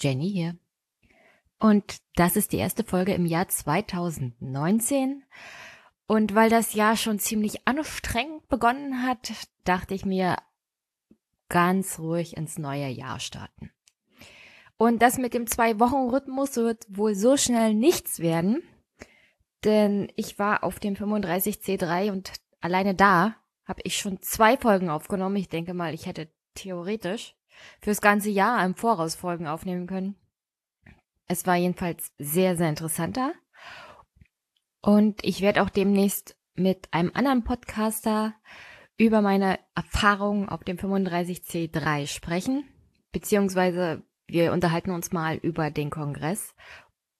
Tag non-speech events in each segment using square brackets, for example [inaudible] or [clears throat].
Jenny hier. Und das ist die erste Folge im Jahr 2019. Und weil das Jahr schon ziemlich anstrengend begonnen hat, dachte ich mir, ganz ruhig ins neue Jahr starten. Und das mit dem Zwei-Wochen-Rhythmus wird wohl so schnell nichts werden, denn ich war auf dem 35C3 und alleine da habe ich schon zwei Folgen aufgenommen. Ich denke mal, ich hätte theoretisch fürs ganze Jahr im Voraus Folgen aufnehmen können. Es war jedenfalls sehr, sehr interessanter. Und ich werde auch demnächst mit einem anderen Podcaster über meine Erfahrungen auf dem 35C3 sprechen, beziehungsweise wir unterhalten uns mal über den Kongress,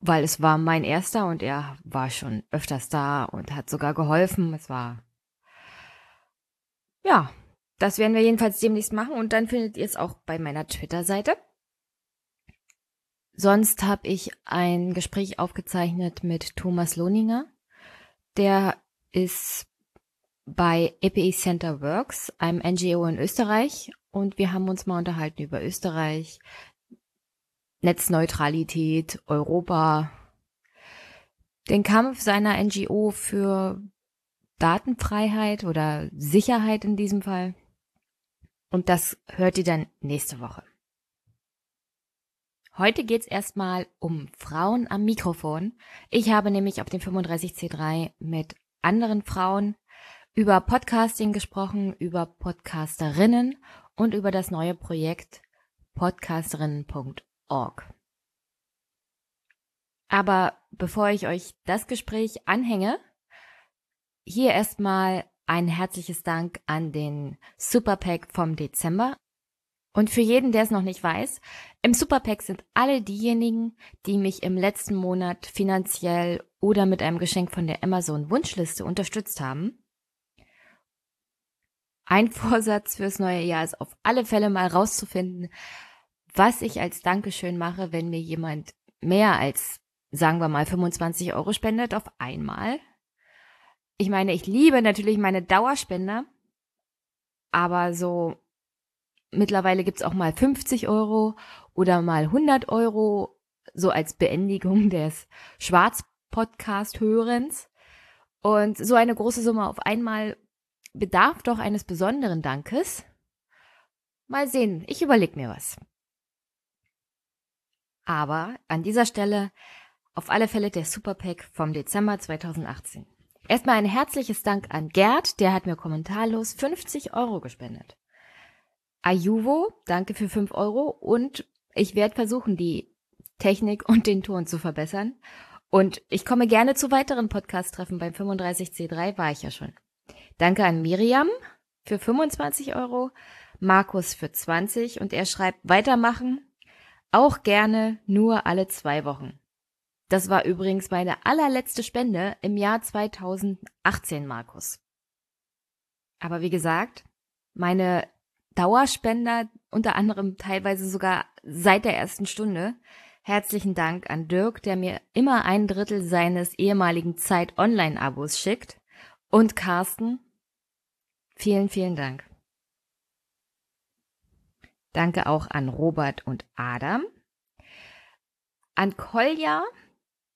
weil es war mein erster und er war schon öfters da und hat sogar geholfen. Es war, ja, das werden wir jedenfalls demnächst machen und dann findet ihr es auch bei meiner Twitter-Seite. Sonst habe ich ein Gespräch aufgezeichnet mit Thomas Lohninger. Der ist bei EPI Center Works, einem NGO in Österreich. Und wir haben uns mal unterhalten über Österreich, Netzneutralität, Europa, den Kampf seiner NGO für Datenfreiheit oder Sicherheit in diesem Fall. Und das hört ihr dann nächste Woche. Heute geht's erstmal um Frauen am Mikrofon. Ich habe nämlich auf dem 35C3 mit anderen Frauen über Podcasting gesprochen, über Podcasterinnen und über das neue Projekt podcasterinnen.org. Aber bevor ich euch das Gespräch anhänge, hier erstmal ein herzliches Dank an den Superpack vom Dezember. Und für jeden, der es noch nicht weiß, im Superpack sind alle diejenigen, die mich im letzten Monat finanziell oder mit einem Geschenk von der Amazon Wunschliste unterstützt haben. Ein [laughs] Vorsatz fürs neue Jahr ist auf alle Fälle mal rauszufinden, was ich als Dankeschön mache, wenn mir jemand mehr als, sagen wir mal, 25 Euro spendet auf einmal. Ich meine, ich liebe natürlich meine Dauerspender, aber so Mittlerweile gibt's auch mal 50 Euro oder mal 100 Euro, so als Beendigung des Schwarz-Podcast-Hörens. Und so eine große Summe auf einmal bedarf doch eines besonderen Dankes. Mal sehen, ich überleg mir was. Aber an dieser Stelle auf alle Fälle der Superpack vom Dezember 2018. Erstmal ein herzliches Dank an Gerd, der hat mir kommentarlos 50 Euro gespendet. Ayuvo, danke für 5 Euro und ich werde versuchen, die Technik und den Ton zu verbessern. Und ich komme gerne zu weiteren Podcast-Treffen. Beim 35C3 war ich ja schon. Danke an Miriam für 25 Euro, Markus für 20 und er schreibt weitermachen, auch gerne nur alle zwei Wochen. Das war übrigens meine allerletzte Spende im Jahr 2018, Markus. Aber wie gesagt, meine Dauerspender, unter anderem teilweise sogar seit der ersten Stunde. Herzlichen Dank an Dirk, der mir immer ein Drittel seines ehemaligen Zeit-Online-Abos schickt. Und Carsten, vielen, vielen Dank. Danke auch an Robert und Adam. An Kolja,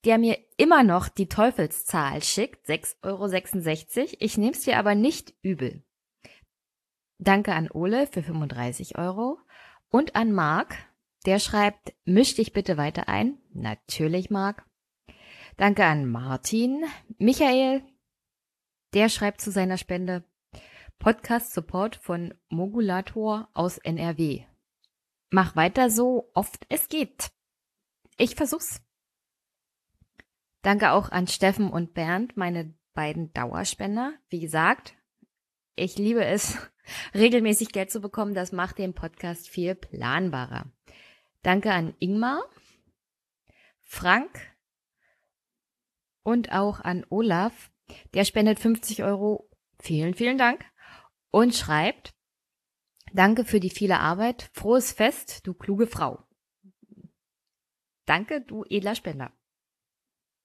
der mir immer noch die Teufelszahl schickt, 6,66 Euro. Ich nehme es dir aber nicht übel. Danke an Ole für 35 Euro und an Marc, der schreibt, misch dich bitte weiter ein. Natürlich, Marc. Danke an Martin. Michael, der schreibt zu seiner Spende Podcast Support von Mogulator aus NRW. Mach weiter so oft es geht. Ich versuch's. Danke auch an Steffen und Bernd, meine beiden Dauerspender. Wie gesagt, ich liebe es, [laughs] regelmäßig Geld zu bekommen. Das macht den Podcast viel planbarer. Danke an Ingmar, Frank und auch an Olaf. Der spendet 50 Euro. Vielen, vielen Dank. Und schreibt, danke für die viele Arbeit. Frohes Fest, du kluge Frau. Danke, du edler Spender.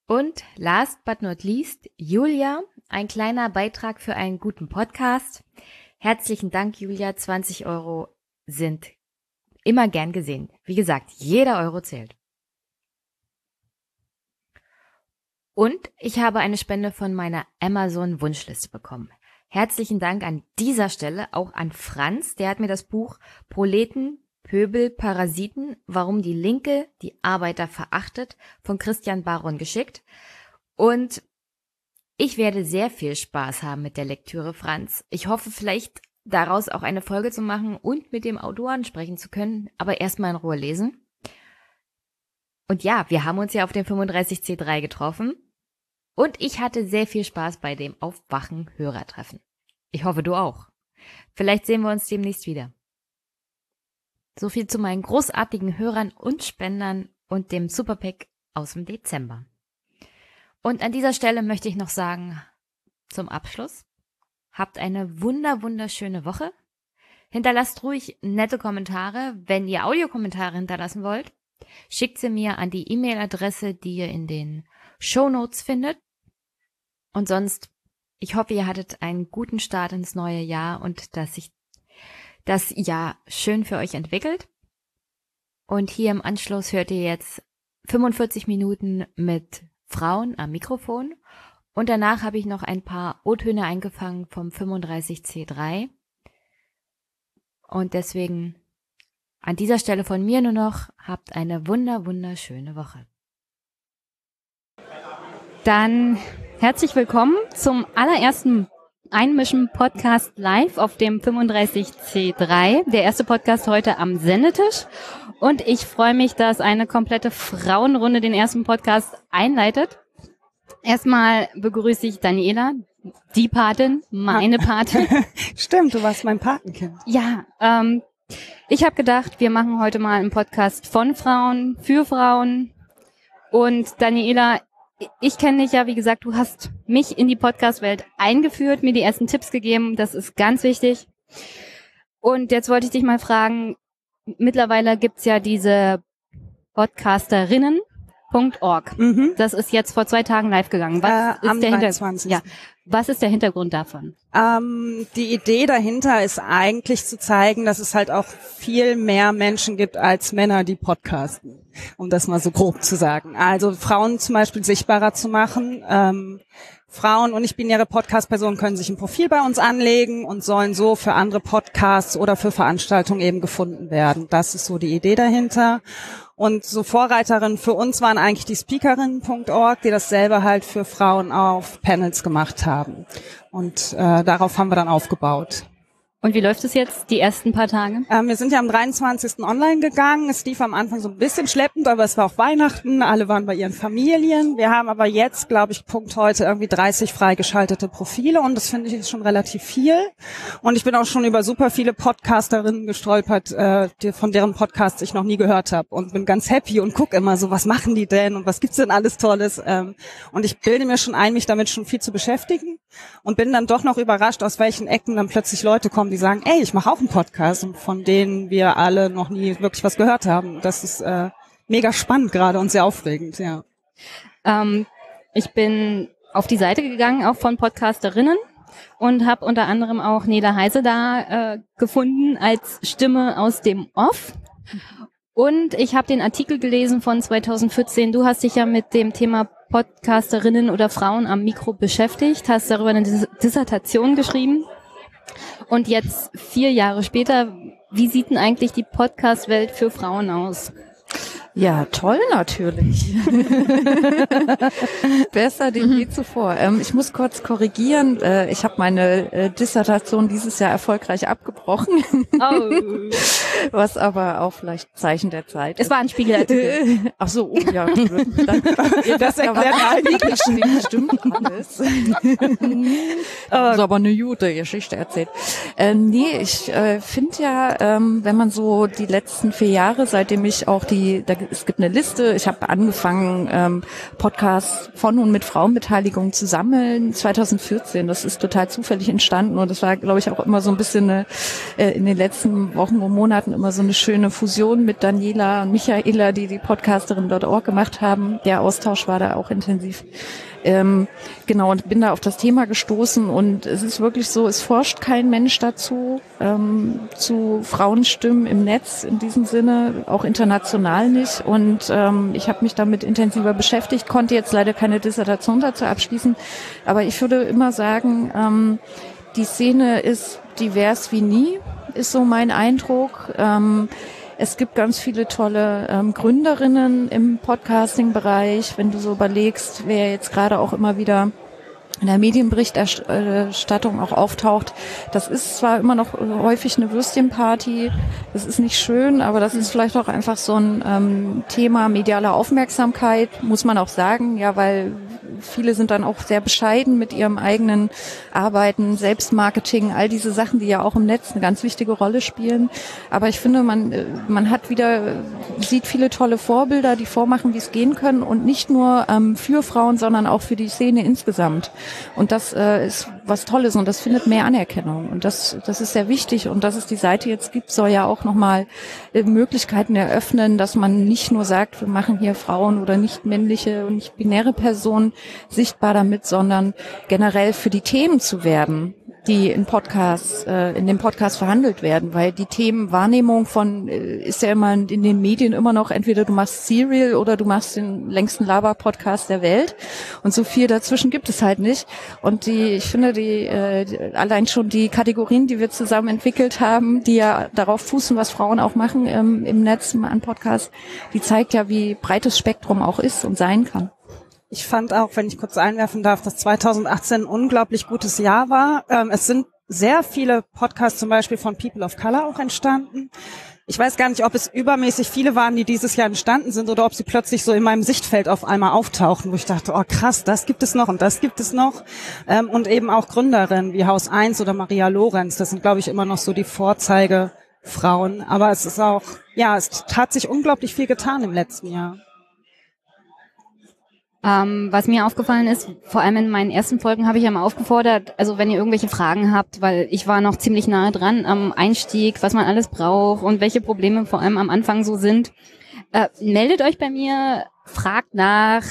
Und last but not least, Julia, ein kleiner Beitrag für einen guten Podcast. Herzlichen Dank, Julia. 20 Euro sind Immer gern gesehen. Wie gesagt, jeder Euro zählt. Und ich habe eine Spende von meiner Amazon Wunschliste bekommen. Herzlichen Dank an dieser Stelle auch an Franz, der hat mir das Buch Proleten, Pöbel, Parasiten, warum die Linke die Arbeiter verachtet von Christian Baron geschickt. Und ich werde sehr viel Spaß haben mit der Lektüre, Franz. Ich hoffe vielleicht daraus auch eine Folge zu machen und mit dem Autoren sprechen zu können, aber erstmal in Ruhe lesen. Und ja, wir haben uns ja auf dem 35C3 getroffen und ich hatte sehr viel Spaß bei dem Aufwachen Hörertreffen. Ich hoffe, du auch. Vielleicht sehen wir uns demnächst wieder. So viel zu meinen großartigen Hörern und Spendern und dem Superpack aus dem Dezember. Und an dieser Stelle möchte ich noch sagen, zum Abschluss, habt eine wunder, wunderschöne Woche. Hinterlasst ruhig nette Kommentare. Wenn ihr Audiokommentare hinterlassen wollt, schickt sie mir an die E-Mail-Adresse, die ihr in den Show Notes findet. Und sonst, ich hoffe, ihr hattet einen guten Start ins neue Jahr und dass sich das Jahr schön für euch entwickelt. Und hier im Anschluss hört ihr jetzt 45 Minuten mit Frauen am Mikrofon. Und danach habe ich noch ein paar O-Töne eingefangen vom 35C3. Und deswegen an dieser Stelle von mir nur noch, habt eine wunder, wunderschöne Woche. Dann herzlich willkommen zum allerersten Einmischen Podcast live auf dem 35C3. Der erste Podcast heute am Sendetisch. Und ich freue mich, dass eine komplette Frauenrunde den ersten Podcast einleitet. Erstmal begrüße ich Daniela, die Patin, meine Patin. [laughs] Stimmt, du warst mein Patenkind. Ja, ähm, ich habe gedacht, wir machen heute mal einen Podcast von Frauen, für Frauen. Und Daniela, ich kenne dich ja, wie gesagt, du hast mich in die Podcast-Welt eingeführt, mir die ersten Tipps gegeben. Das ist ganz wichtig. Und jetzt wollte ich dich mal fragen, mittlerweile gibt's ja diese Podcasterinnen.org. Mhm. Das ist jetzt vor zwei Tagen live gegangen. Was äh, ist der Hintergrund? Ja. Was ist der Hintergrund davon? Ähm, die Idee dahinter ist eigentlich zu zeigen, dass es halt auch viel mehr Menschen gibt als Männer, die podcasten, um das mal so grob zu sagen. Also Frauen zum Beispiel sichtbarer zu machen. Ähm, Frauen und nicht-binäre Podcast-Personen können sich ein Profil bei uns anlegen und sollen so für andere Podcasts oder für Veranstaltungen eben gefunden werden. Das ist so die Idee dahinter. Und so Vorreiterinnen für uns waren eigentlich die Speakerinnen.org, die dasselbe halt für Frauen auf Panels gemacht haben. Und äh, darauf haben wir dann aufgebaut. Und wie läuft es jetzt, die ersten paar Tage? Ähm, wir sind ja am 23. online gegangen. Es lief am Anfang so ein bisschen schleppend, aber es war auch Weihnachten. Alle waren bei ihren Familien. Wir haben aber jetzt, glaube ich, Punkt heute irgendwie 30 freigeschaltete Profile und das finde ich schon relativ viel. Und ich bin auch schon über super viele Podcasterinnen gestolpert, äh, die, von deren Podcasts ich noch nie gehört habe und bin ganz happy und gucke immer so, was machen die denn und was gibt's denn alles Tolles. Ähm, und ich bilde mir schon ein, mich damit schon viel zu beschäftigen und bin dann doch noch überrascht, aus welchen Ecken dann plötzlich Leute kommen, die sagen, ey, ich mache auch einen Podcast von denen wir alle noch nie wirklich was gehört haben. Das ist äh, mega spannend gerade und sehr aufregend, ja. Ähm, ich bin auf die Seite gegangen, auch von Podcasterinnen und habe unter anderem auch Neda Heise da äh, gefunden als Stimme aus dem Off. Und ich habe den Artikel gelesen von 2014. Du hast dich ja mit dem Thema Podcasterinnen oder Frauen am Mikro beschäftigt, hast darüber eine Dissertation geschrieben. Und jetzt vier Jahre später, wie sieht denn eigentlich die Podcast-Welt für Frauen aus? Ja, toll natürlich. [laughs] Besser denn je zuvor. Ähm, ich muss kurz korrigieren. Äh, ich habe meine äh, Dissertation dieses Jahr erfolgreich abgebrochen. Oh. [laughs] Was aber auch vielleicht Zeichen der Zeit ist. Es war ein Spiegelartikel. [laughs] Ach so, oh, ja. Dann, das erklärt eigentlich stimmt, stimmt alles. also aber eine gute Geschichte erzählt. Äh, nee, ich äh, finde ja, ähm, wenn man so die letzten vier Jahre, seitdem ich auch die, da es gibt eine Liste. Ich habe angefangen, ähm, Podcasts von und mit Frauenbeteiligung zu sammeln 2014. Das ist total zufällig entstanden und das war, glaube ich, auch immer so ein bisschen eine, äh, in den letzten Wochen und Monaten immer so eine schöne Fusion mit Daniela und Michaela, die die Podcasterin.org gemacht haben. Der Austausch war da auch intensiv. Ähm, genau, und bin da auf das Thema gestoßen und es ist wirklich so, es forscht kein Mensch dazu, ähm, zu Frauenstimmen im Netz in diesem Sinne, auch international nicht. Und ähm, ich habe mich damit intensiver beschäftigt, konnte jetzt leider keine Dissertation dazu abschließen, aber ich würde immer sagen, ähm, die Szene ist divers wie nie, ist so mein Eindruck. Ähm, es gibt ganz viele tolle ähm, Gründerinnen im Podcasting-Bereich, wenn du so überlegst, wer jetzt gerade auch immer wieder in der Medienberichterstattung auch auftaucht. Das ist zwar immer noch häufig eine Würstchenparty, das ist nicht schön, aber das ist vielleicht auch einfach so ein ähm, Thema medialer Aufmerksamkeit, muss man auch sagen, ja, weil viele sind dann auch sehr bescheiden mit ihrem eigenen Arbeiten, Selbstmarketing, all diese Sachen, die ja auch im Netz eine ganz wichtige Rolle spielen. Aber ich finde, man, äh, man hat wieder, sieht viele tolle Vorbilder, die vormachen, wie es gehen können und nicht nur ähm, für Frauen, sondern auch für die Szene insgesamt. Und das äh, ist was Tolles und das findet mehr Anerkennung. Und das, das ist sehr wichtig. Und dass es die Seite jetzt gibt, soll ja auch nochmal äh, Möglichkeiten eröffnen, dass man nicht nur sagt, wir machen hier Frauen oder nicht männliche und nicht binäre Personen sichtbar damit, sondern generell für die Themen zu werben die in Podcasts, äh, in dem Podcast verhandelt werden, weil die Themenwahrnehmung von äh, ist ja immer in den Medien immer noch entweder du machst Serial oder du machst den längsten Laber-Podcast der Welt und so viel dazwischen gibt es halt nicht. Und die, ich finde die äh, allein schon die Kategorien, die wir zusammen entwickelt haben, die ja darauf fußen, was Frauen auch machen ähm, im Netz an Podcasts, die zeigt ja, wie breites Spektrum auch ist und sein kann. Ich fand auch, wenn ich kurz einwerfen darf, dass 2018 ein unglaublich gutes Jahr war. Ähm, es sind sehr viele Podcasts zum Beispiel von People of Color auch entstanden. Ich weiß gar nicht, ob es übermäßig viele waren, die dieses Jahr entstanden sind oder ob sie plötzlich so in meinem Sichtfeld auf einmal auftauchen, wo ich dachte, oh krass, das gibt es noch und das gibt es noch. Ähm, und eben auch Gründerinnen wie Haus 1 oder Maria Lorenz. Das sind, glaube ich, immer noch so die Vorzeigefrauen. Aber es ist auch, ja, es hat sich unglaublich viel getan im letzten Jahr. Ähm, was mir aufgefallen ist, vor allem in meinen ersten Folgen habe ich ja mal aufgefordert, also wenn ihr irgendwelche Fragen habt, weil ich war noch ziemlich nahe dran am Einstieg, was man alles braucht und welche Probleme vor allem am Anfang so sind, äh, meldet euch bei mir, fragt nach.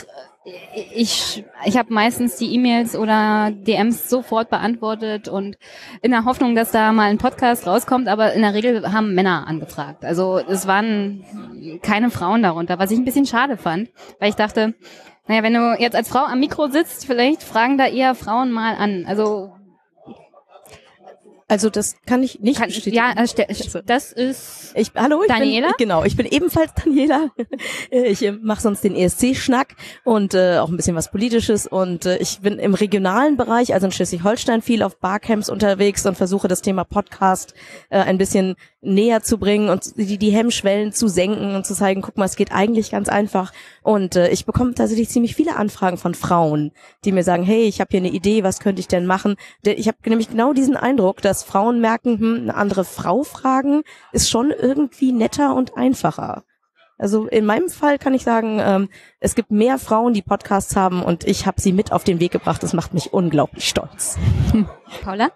Ich, ich habe meistens die E-Mails oder DMs sofort beantwortet und in der Hoffnung, dass da mal ein Podcast rauskommt, aber in der Regel haben Männer angefragt. Also es waren keine Frauen darunter, was ich ein bisschen schade fand, weil ich dachte, naja, wenn du jetzt als Frau am Mikro sitzt, vielleicht fragen da eher Frauen mal an. Also also das kann ich nicht kann, bestätigen. Ja, also das ist ich hallo, ich Daniela. Bin, genau, ich bin ebenfalls Daniela. [laughs] Ich äh, mache sonst den ESC-Schnack und äh, auch ein bisschen was Politisches und äh, ich bin im regionalen Bereich, also in Schleswig-Holstein, viel auf Barcamps unterwegs und versuche das Thema Podcast äh, ein bisschen näher zu bringen und die, die Hemmschwellen zu senken und zu zeigen, guck mal, es geht eigentlich ganz einfach. Und äh, ich bekomme tatsächlich ziemlich viele Anfragen von Frauen, die mir sagen, hey, ich habe hier eine Idee, was könnte ich denn machen? Ich habe nämlich genau diesen Eindruck, dass Frauen merken, hm, eine andere Frau fragen ist schon irgendwie netter und einfacher. Also in meinem Fall kann ich sagen, ähm, es gibt mehr Frauen, die Podcasts haben und ich habe sie mit auf den Weg gebracht. Das macht mich unglaublich stolz. Paula?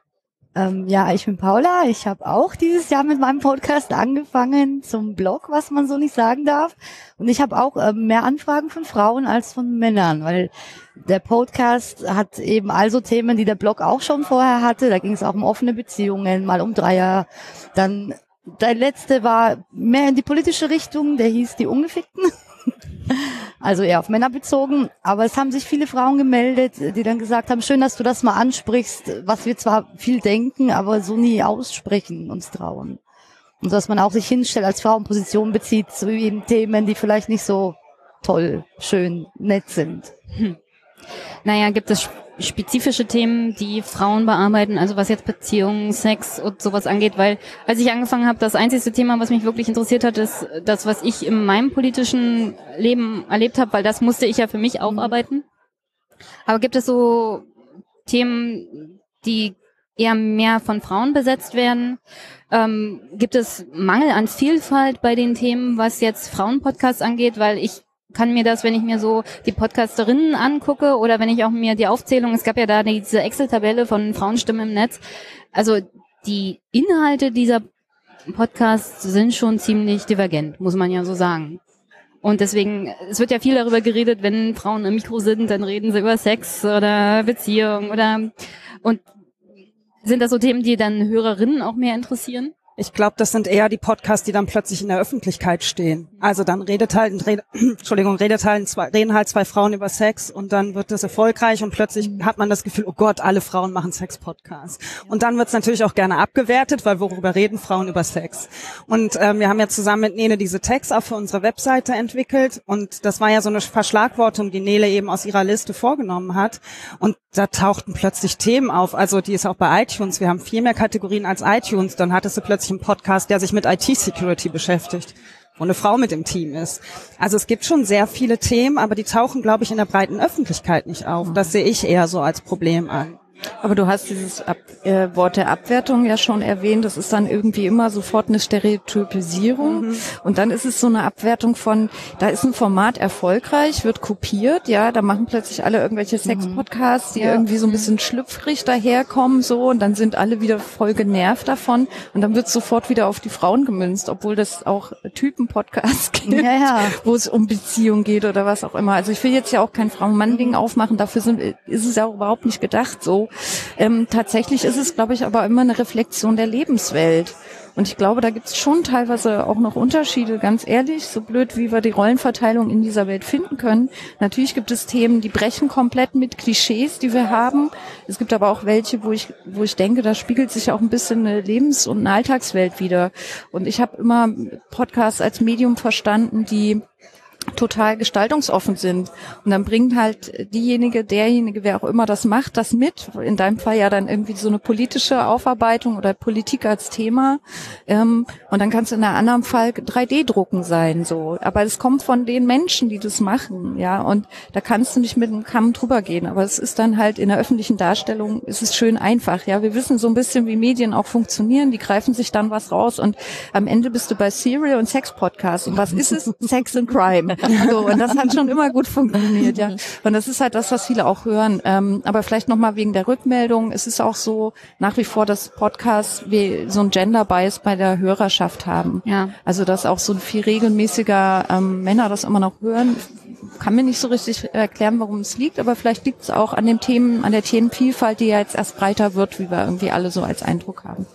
Ähm, ja, ich bin Paula. Ich habe auch dieses Jahr mit meinem Podcast angefangen zum Blog, was man so nicht sagen darf. Und ich habe auch ähm, mehr Anfragen von Frauen als von Männern, weil der Podcast hat eben also Themen, die der Blog auch schon vorher hatte. Da ging es auch um offene Beziehungen, mal um Dreier. Dann der letzte war mehr in die politische Richtung, der hieß die Ungefickten. [laughs] Also eher auf Männer bezogen. Aber es haben sich viele Frauen gemeldet, die dann gesagt haben, schön, dass du das mal ansprichst, was wir zwar viel denken, aber so nie aussprechen, uns trauen. Und dass man auch sich hinstellt, als Frau in Position bezieht zu eben Themen, die vielleicht nicht so toll, schön, nett sind. Hm. Naja, gibt es spezifische Themen, die Frauen bearbeiten, also was jetzt Beziehungen, Sex und sowas angeht, weil als ich angefangen habe, das einzige Thema, was mich wirklich interessiert hat, ist das, was ich in meinem politischen Leben erlebt habe, weil das musste ich ja für mich aufarbeiten. Aber gibt es so Themen, die eher mehr von Frauen besetzt werden? Ähm, gibt es Mangel an Vielfalt bei den Themen, was jetzt Frauenpodcasts angeht? Weil ich kann mir das, wenn ich mir so die Podcasterinnen angucke oder wenn ich auch mir die Aufzählung, es gab ja da diese Excel-Tabelle von Frauenstimmen im Netz, also die Inhalte dieser Podcasts sind schon ziemlich divergent, muss man ja so sagen. Und deswegen, es wird ja viel darüber geredet, wenn Frauen im Mikro sind, dann reden sie über Sex oder Beziehung oder und sind das so Themen, die dann Hörerinnen auch mehr interessieren? Ich glaube, das sind eher die Podcasts, die dann plötzlich in der Öffentlichkeit stehen. Also dann redet halt, redet, [clears throat] Entschuldigung, redet halt zwei, reden halt zwei Frauen über Sex und dann wird das erfolgreich und plötzlich hat man das Gefühl, oh Gott, alle Frauen machen Sex-Podcasts. Und dann wird es natürlich auch gerne abgewertet, weil worüber reden Frauen über Sex? Und ähm, wir haben ja zusammen mit Nele diese Tags auch für unsere Webseite entwickelt und das war ja so eine Verschlagwortung, die Nele eben aus ihrer Liste vorgenommen hat. Und da tauchten plötzlich Themen auf. Also die ist auch bei iTunes. Wir haben viel mehr Kategorien als iTunes. Dann hattest du plötzlich einen Podcast, der sich mit IT-Security beschäftigt, wo eine Frau mit im Team ist. Also es gibt schon sehr viele Themen, aber die tauchen, glaube ich, in der breiten Öffentlichkeit nicht auf. Das sehe ich eher so als Problem an. Aber du hast dieses Ab äh, Wort der Abwertung ja schon erwähnt. Das ist dann irgendwie immer sofort eine Stereotypisierung. Mhm. Und dann ist es so eine Abwertung von, da ist ein Format erfolgreich, wird kopiert, ja, da machen plötzlich alle irgendwelche mhm. Sex-Podcasts, die ja. irgendwie so ein bisschen schlüpfrig daherkommen, so, und dann sind alle wieder voll genervt davon. Und dann wird sofort wieder auf die Frauen gemünzt, obwohl das auch Typen-Podcasts [laughs] gibt, ja, ja. wo es um Beziehung geht oder was auch immer. Also ich will jetzt ja auch kein Frauen-Mann-Ding mhm. aufmachen, dafür sind, ist es ja auch überhaupt nicht gedacht, so. Ähm, tatsächlich ist es, glaube ich, aber immer eine Reflexion der Lebenswelt. Und ich glaube, da gibt es schon teilweise auch noch Unterschiede, ganz ehrlich, so blöd, wie wir die Rollenverteilung in dieser Welt finden können. Natürlich gibt es Themen, die brechen komplett mit Klischees, die wir haben. Es gibt aber auch welche, wo ich, wo ich denke, da spiegelt sich auch ein bisschen eine Lebens- und eine Alltagswelt wieder. Und ich habe immer Podcasts als Medium verstanden, die total gestaltungsoffen sind. Und dann bringt halt diejenige, derjenige, wer auch immer das macht, das mit. In deinem Fall ja dann irgendwie so eine politische Aufarbeitung oder Politik als Thema. Ähm, und dann kann es in einem anderen Fall 3D-Drucken sein, so. Aber es kommt von den Menschen, die das machen, ja. Und da kannst du nicht mit einem Kamm drüber gehen. Aber es ist dann halt in der öffentlichen Darstellung, ist es schön einfach, ja. Wir wissen so ein bisschen, wie Medien auch funktionieren. Die greifen sich dann was raus und am Ende bist du bei Serial und Sex Podcast. Und was ist es? Sex and Crime. So, und das hat schon immer gut funktioniert, ja. Und das ist halt das, was viele auch hören. Ähm, aber vielleicht nochmal wegen der Rückmeldung. Es ist auch so nach wie vor, dass Podcasts wie so ein Gender Bias bei der Hörerschaft haben. Ja. Also, dass auch so ein viel regelmäßiger ähm, Männer das immer noch hören. Kann mir nicht so richtig erklären, warum es liegt, aber vielleicht liegt es auch an den Themen, an der Themenvielfalt, die ja jetzt erst breiter wird, wie wir irgendwie alle so als Eindruck haben.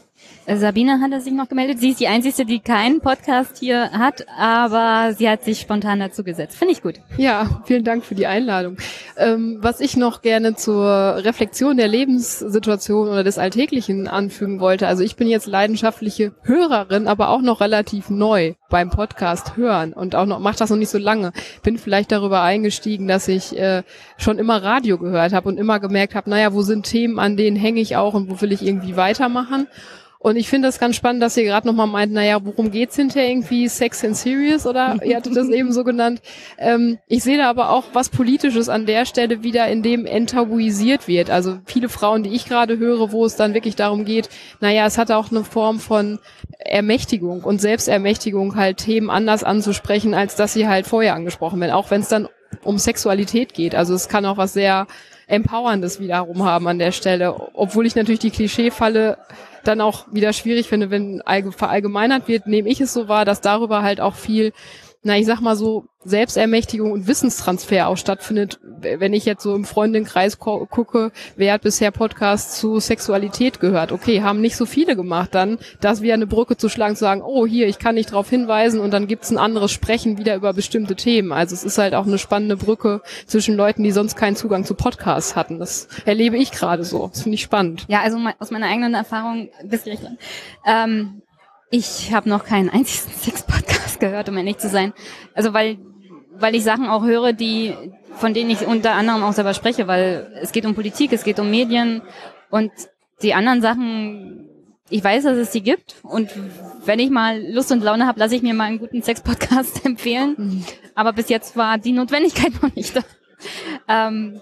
Sabine hatte sich noch gemeldet. Sie ist die Einzige, die keinen Podcast hier hat, aber sie hat sich spontan dazu gesetzt. Finde ich gut. Ja, vielen Dank für die Einladung. Ähm, was ich noch gerne zur Reflexion der Lebenssituation oder des Alltäglichen anfügen wollte. Also ich bin jetzt leidenschaftliche Hörerin, aber auch noch relativ neu beim Podcast hören und auch noch mache das noch nicht so lange. Bin vielleicht darüber eingestiegen, dass ich äh, schon immer Radio gehört habe und immer gemerkt habe, naja, wo sind Themen, an denen hänge ich auch und wo will ich irgendwie weitermachen. Und ich finde das ganz spannend, dass ihr gerade nochmal meint, naja, worum geht's hinterher irgendwie? Sex and Serious oder ihr hattet das [laughs] eben so genannt. Ähm, ich sehe da aber auch was Politisches an der Stelle wieder, in dem enttabuisiert wird. Also viele Frauen, die ich gerade höre, wo es dann wirklich darum geht, naja, es hat auch eine Form von Ermächtigung und Selbstermächtigung, halt Themen anders anzusprechen, als dass sie halt vorher angesprochen werden. Auch wenn es dann um Sexualität geht. Also es kann auch was sehr Empowerndes wiederum haben an der Stelle. Obwohl ich natürlich die Klischeefalle dann auch wieder schwierig finde, wenn verallgemeinert wird, nehme ich es so wahr, dass darüber halt auch viel na, ich sag mal so, Selbstermächtigung und Wissenstransfer auch stattfindet. Wenn ich jetzt so im Freundinnenkreis gucke, wer hat bisher Podcasts zu Sexualität gehört? Okay, haben nicht so viele gemacht. Dann, das wie eine Brücke zu schlagen, zu sagen, oh, hier, ich kann nicht darauf hinweisen und dann gibt's ein anderes Sprechen wieder über bestimmte Themen. Also es ist halt auch eine spannende Brücke zwischen Leuten, die sonst keinen Zugang zu Podcasts hatten. Das erlebe ich gerade so. Das finde ich spannend. Ja, also aus meiner eigenen Erfahrung bis Griechenland. Ähm, ich habe noch keinen einzigen [laughs] Sex-Podcast gehört, um ehrlich zu sein. Also weil, weil ich Sachen auch höre, die, von denen ich unter anderem auch selber spreche, weil es geht um Politik, es geht um Medien und die anderen Sachen, ich weiß, dass es die gibt und wenn ich mal Lust und Laune habe, lasse ich mir mal einen guten Sex-Podcast [laughs] empfehlen. Mhm. Aber bis jetzt war die Notwendigkeit [laughs] noch nicht da. Ähm,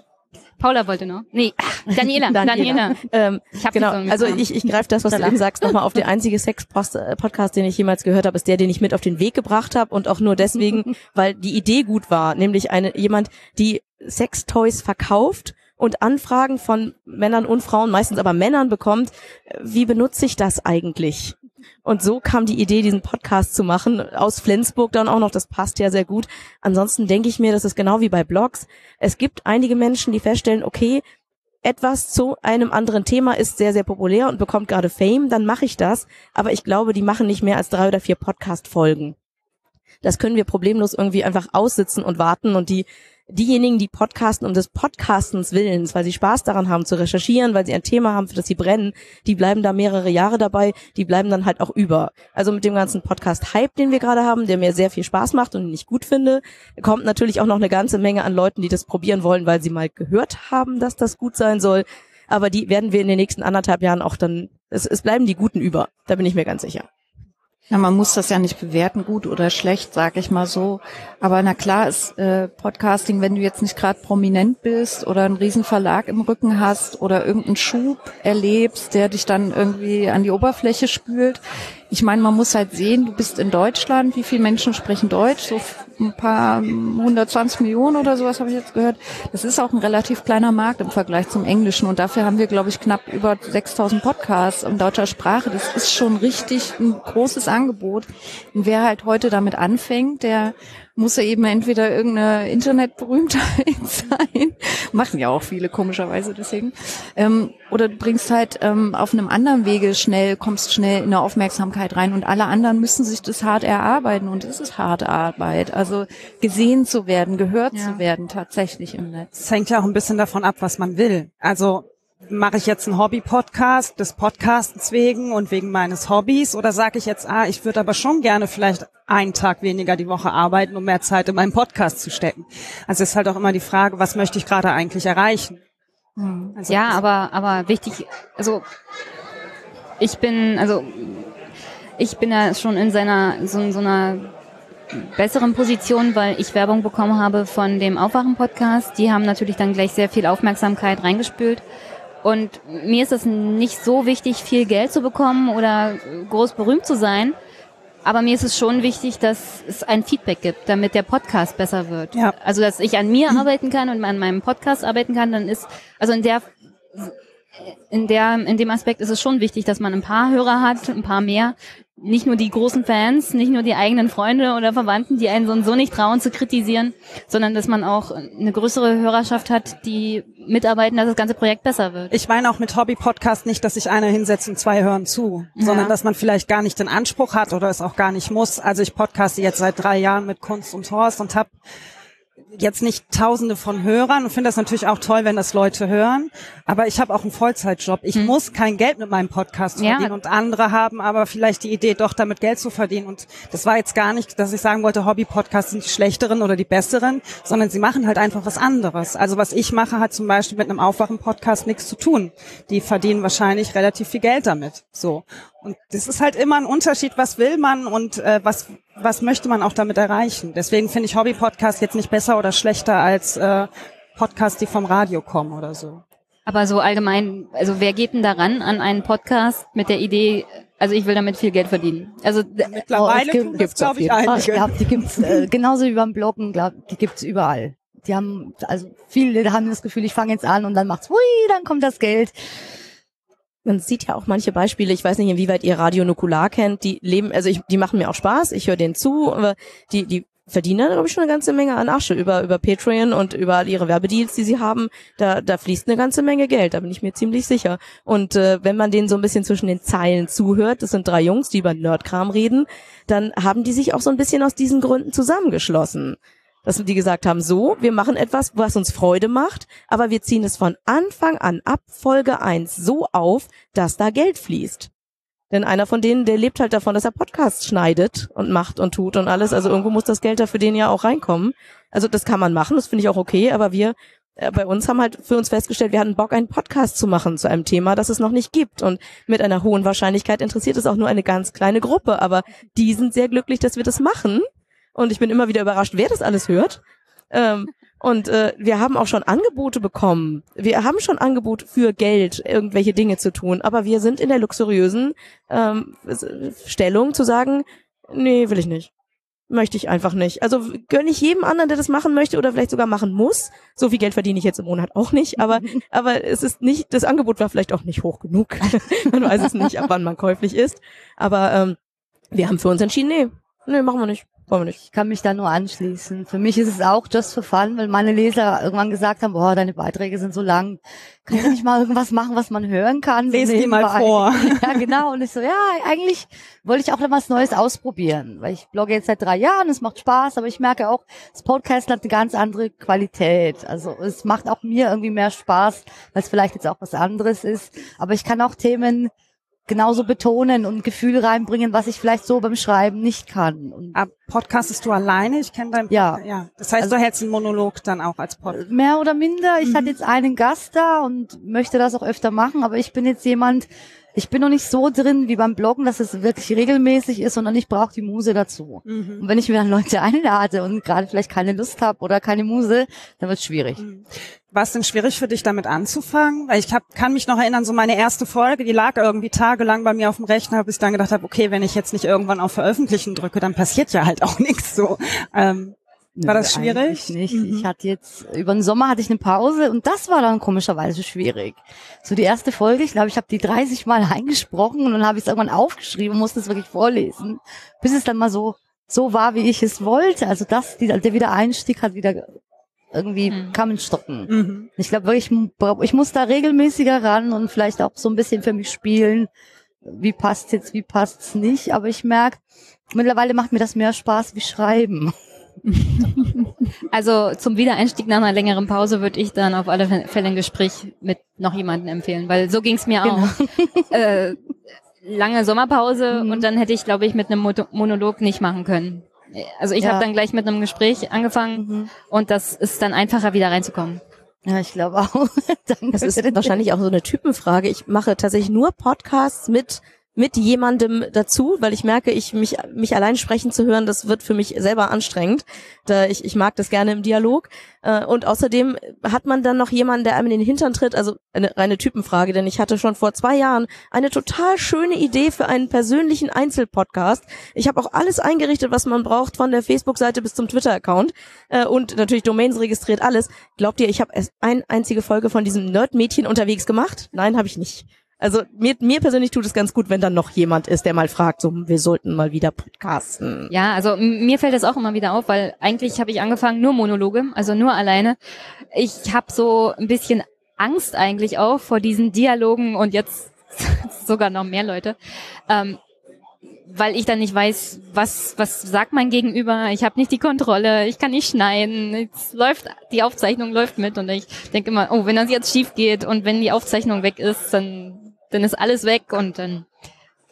Paula wollte noch. Nee, Daniela. Daniela. Ähm, ich hab genau, also ich, ich greife das, was du eben sagst, nochmal auf. Der einzige Sex-Podcast, den ich jemals gehört habe, ist der, den ich mit auf den Weg gebracht habe und auch nur deswegen, [laughs] weil die Idee gut war, nämlich eine jemand, die Sextoys verkauft und Anfragen von Männern und Frauen, meistens aber Männern bekommt, wie benutze ich das eigentlich? Und so kam die Idee, diesen Podcast zu machen. Aus Flensburg dann auch noch, das passt ja sehr gut. Ansonsten denke ich mir, das ist genau wie bei Blogs. Es gibt einige Menschen, die feststellen, okay, etwas zu einem anderen Thema ist sehr, sehr populär und bekommt gerade Fame, dann mache ich das. Aber ich glaube, die machen nicht mehr als drei oder vier Podcast-Folgen. Das können wir problemlos irgendwie einfach aussitzen und warten und die diejenigen, die podcasten um des Podcastens Willens, weil sie Spaß daran haben zu recherchieren, weil sie ein Thema haben, für das sie brennen, die bleiben da mehrere Jahre dabei, die bleiben dann halt auch über. Also mit dem ganzen Podcast-Hype, den wir gerade haben, der mir sehr viel Spaß macht und den ich gut finde, kommt natürlich auch noch eine ganze Menge an Leuten, die das probieren wollen, weil sie mal gehört haben, dass das gut sein soll. Aber die werden wir in den nächsten anderthalb Jahren auch dann, es, es bleiben die Guten über. Da bin ich mir ganz sicher. Ja, man muss das ja nicht bewerten, gut oder schlecht, sag ich mal so. Aber na klar ist äh, Podcasting, wenn du jetzt nicht gerade prominent bist oder einen riesen Verlag im Rücken hast oder irgendeinen Schub erlebst, der dich dann irgendwie an die Oberfläche spült, ich meine, man muss halt sehen, du bist in Deutschland, wie viele Menschen sprechen Deutsch? So ein paar 120 Millionen oder sowas habe ich jetzt gehört. Das ist auch ein relativ kleiner Markt im Vergleich zum Englischen und dafür haben wir, glaube ich, knapp über 6000 Podcasts in deutscher Sprache. Das ist schon richtig ein großes Angebot. Und wer halt heute damit anfängt, der muss er eben entweder irgendeine Internetberühmtheit [laughs] sein, machen ja auch viele komischerweise deswegen, ähm, oder du bringst halt ähm, auf einem anderen Wege schnell, kommst schnell in eine Aufmerksamkeit rein und alle anderen müssen sich das hart erarbeiten und es ist harte Arbeit. Also gesehen zu werden, gehört ja. zu werden tatsächlich im Netz. Es hängt ja auch ein bisschen davon ab, was man will. Also mache ich jetzt einen Hobby-Podcast des Podcastens wegen und wegen meines Hobbys oder sage ich jetzt, ah, ich würde aber schon gerne vielleicht einen Tag weniger die Woche arbeiten, um mehr Zeit in meinen Podcast zu stecken. Also ist halt auch immer die Frage, was möchte ich gerade eigentlich erreichen? Hm. Also ja, aber aber wichtig, also ich bin also ich bin ja schon in seiner so, so einer besseren Position, weil ich Werbung bekommen habe von dem Aufwachen-Podcast. Die haben natürlich dann gleich sehr viel Aufmerksamkeit reingespült. Und mir ist es nicht so wichtig, viel Geld zu bekommen oder groß berühmt zu sein. Aber mir ist es schon wichtig, dass es ein Feedback gibt, damit der Podcast besser wird. Ja. Also, dass ich an mir arbeiten kann und an meinem Podcast arbeiten kann, dann ist, also in der, in der, in dem Aspekt ist es schon wichtig, dass man ein paar Hörer hat, ein paar mehr, nicht nur die großen Fans, nicht nur die eigenen Freunde oder Verwandten, die einen so und so nicht trauen zu kritisieren, sondern dass man auch eine größere Hörerschaft hat, die mitarbeiten, dass das ganze Projekt besser wird. Ich meine auch mit Hobby-Podcast nicht, dass sich einer hinsetzt und zwei hören zu, ja. sondern dass man vielleicht gar nicht den Anspruch hat oder es auch gar nicht muss. Also ich podcaste jetzt seit drei Jahren mit Kunst und Horst und habe jetzt nicht tausende von Hörern und finde das natürlich auch toll, wenn das Leute hören. Aber ich habe auch einen Vollzeitjob. Ich hm. muss kein Geld mit meinem Podcast verdienen ja. und andere haben aber vielleicht die Idee, doch damit Geld zu verdienen. Und das war jetzt gar nicht, dass ich sagen wollte, Hobby-Podcasts sind die schlechteren oder die besseren, sondern sie machen halt einfach was anderes. Also was ich mache, hat zum Beispiel mit einem Aufwachen-Podcast nichts zu tun. Die verdienen wahrscheinlich relativ viel Geld damit. So. Und das ist halt immer ein Unterschied, was will man und äh, was, was möchte man auch damit erreichen. Deswegen finde ich Hobby-Podcast jetzt nicht besser oder schlechter als äh, Podcasts, die vom Radio kommen oder so. Aber so allgemein, also wer geht denn daran an einen Podcast mit der Idee, also ich will damit viel Geld verdienen. Also mittlerweile oh, gibt, es glaube ich einige. Ich glaube, die gibt's äh, genauso wie beim Bloggen, glaub, die gibt's überall. Die haben also viele haben das Gefühl, ich fange jetzt an und dann macht's, hui, dann kommt das Geld man sieht ja auch manche Beispiele, ich weiß nicht, inwieweit ihr Radio Nukular kennt, die leben, also ich, die machen mir auch Spaß, ich höre denen zu, aber die, die verdienen, glaube ich, schon eine ganze Menge an Asche über, über Patreon und über all ihre Werbedeals, die sie haben. Da, da fließt eine ganze Menge Geld, da bin ich mir ziemlich sicher. Und äh, wenn man denen so ein bisschen zwischen den Zeilen zuhört, das sind drei Jungs, die über Nerdkram reden, dann haben die sich auch so ein bisschen aus diesen Gründen zusammengeschlossen dass die gesagt haben, so, wir machen etwas, was uns Freude macht, aber wir ziehen es von Anfang an ab Folge 1 so auf, dass da Geld fließt. Denn einer von denen, der lebt halt davon, dass er Podcasts schneidet und macht und tut und alles. Also irgendwo muss das Geld da für den ja auch reinkommen. Also das kann man machen, das finde ich auch okay, aber wir äh, bei uns haben halt für uns festgestellt, wir hatten Bock, einen Podcast zu machen zu einem Thema, das es noch nicht gibt. Und mit einer hohen Wahrscheinlichkeit interessiert es auch nur eine ganz kleine Gruppe. Aber die sind sehr glücklich, dass wir das machen und ich bin immer wieder überrascht, wer das alles hört. Ähm, und äh, wir haben auch schon Angebote bekommen. Wir haben schon Angebot für Geld, irgendwelche Dinge zu tun. Aber wir sind in der luxuriösen ähm, Stellung zu sagen, nee, will ich nicht. möchte ich einfach nicht. Also gönne ich jedem anderen, der das machen möchte oder vielleicht sogar machen muss. So viel Geld verdiene ich jetzt im Monat auch nicht, aber [laughs] aber es ist nicht, das Angebot war vielleicht auch nicht hoch genug. [laughs] man weiß es nicht, ab wann man käuflich ist. Aber ähm, wir haben für uns entschieden, nee, nee, machen wir nicht. Ich kann mich da nur anschließen. Für mich ist es auch just for fun, weil meine Leser irgendwann gesagt haben, boah, deine Beiträge sind so lang. Kannst du nicht mal irgendwas machen, was man hören kann? Lest so die mal vor. [laughs] Ja, genau. Und ich so, ja, eigentlich wollte ich auch noch was Neues ausprobieren, weil ich blogge jetzt seit drei Jahren, es macht Spaß, aber ich merke auch, das Podcast hat eine ganz andere Qualität. Also es macht auch mir irgendwie mehr Spaß, weil es vielleicht jetzt auch was anderes ist. Aber ich kann auch Themen genauso betonen und Gefühl reinbringen, was ich vielleicht so beim Schreiben nicht kann. Und Ah, Podcastest du alleine? Ich kenne dein Ja. ja. Das heißt, du hältst einen Monolog dann auch als Podcast. mehr oder minder. Ich Mhm. hatte jetzt einen Gast da und möchte das auch öfter machen, aber ich bin jetzt jemand, ich bin noch nicht so drin wie beim Bloggen, dass es wirklich regelmäßig ist, sondern ich brauche die Muse dazu. Mhm. Und wenn ich mir dann Leute einlade und gerade vielleicht keine Lust habe oder keine Muse, dann wird es schwierig. War es denn schwierig für dich, damit anzufangen? Weil ich hab, kann mich noch erinnern, so meine erste Folge, die lag irgendwie tagelang bei mir auf dem Rechner, bis ich dann gedacht habe, okay, wenn ich jetzt nicht irgendwann auf Veröffentlichen drücke, dann passiert ja halt auch [laughs] nichts so. Ähm, War das schwierig? Nicht. Mhm. Ich hatte jetzt, über den Sommer hatte ich eine Pause und das war dann komischerweise schwierig. So die erste Folge, ich glaube, ich habe die 30 Mal [laughs] eingesprochen und dann habe ich es irgendwann aufgeschrieben, musste es wirklich vorlesen, bis es dann mal so, so war, wie ich es wollte. Also das, die, der Wiedereinstieg hat wieder irgendwie Mhm. kam ins Stocken. Mhm. Ich glaube wirklich, ich muss da regelmäßiger ran und vielleicht auch so ein bisschen für mich spielen. Wie passt's jetzt, wie passt's nicht? Aber ich merke, mittlerweile macht mir das mehr Spaß wie Schreiben. [laughs] Also zum Wiedereinstieg nach einer längeren Pause würde ich dann auf alle Fälle ein Gespräch mit noch jemandem empfehlen, weil so ging's mir Genau. auch. Äh, lange Sommerpause [laughs] Mhm. und dann hätte ich, glaube ich, mit einem Monolog nicht machen können. Also ich Ja. habe dann gleich mit einem Gespräch angefangen Mhm. und das ist dann einfacher, wieder reinzukommen. Ja, ich glaube auch. [laughs] Das ist wahrscheinlich auch so eine Typenfrage. Ich mache tatsächlich nur Podcasts mit mit jemandem dazu, weil ich merke, ich mich mich allein sprechen zu hören, das wird für mich selber anstrengend. Da ich, ich mag das gerne im Dialog. Äh, Und außerdem hat man dann noch jemanden, der einem in den Hintern tritt. Also eine reine Typenfrage, denn ich hatte schon vor zwei Jahren eine total schöne Idee für einen persönlichen Einzelpodcast. Ich habe auch alles eingerichtet, was man braucht, von der Facebook-Seite bis zum Twitter-Account äh, und natürlich Domains registriert, alles. Glaubt ihr, ich habe erst eine einzige Folge von diesem Nerd-Mädchen unterwegs gemacht? Nein, habe ich nicht. Also mir, mir persönlich tut es ganz gut, wenn dann noch jemand ist, der mal fragt, so wir sollten mal wieder podcasten. Ja, also mir fällt das auch immer wieder auf, weil eigentlich habe ich angefangen nur Monologe, also nur alleine. Ich habe so ein bisschen Angst eigentlich auch vor diesen Dialogen und jetzt [laughs] sogar noch mehr Leute, ähm, weil ich dann nicht weiß, was was sagt mein Gegenüber. Ich habe nicht die Kontrolle, ich kann nicht schneiden. Es läuft die Aufzeichnung läuft mit und ich denke immer, oh, wenn das jetzt schief geht und wenn die Aufzeichnung weg ist, dann dann ist alles weg und dann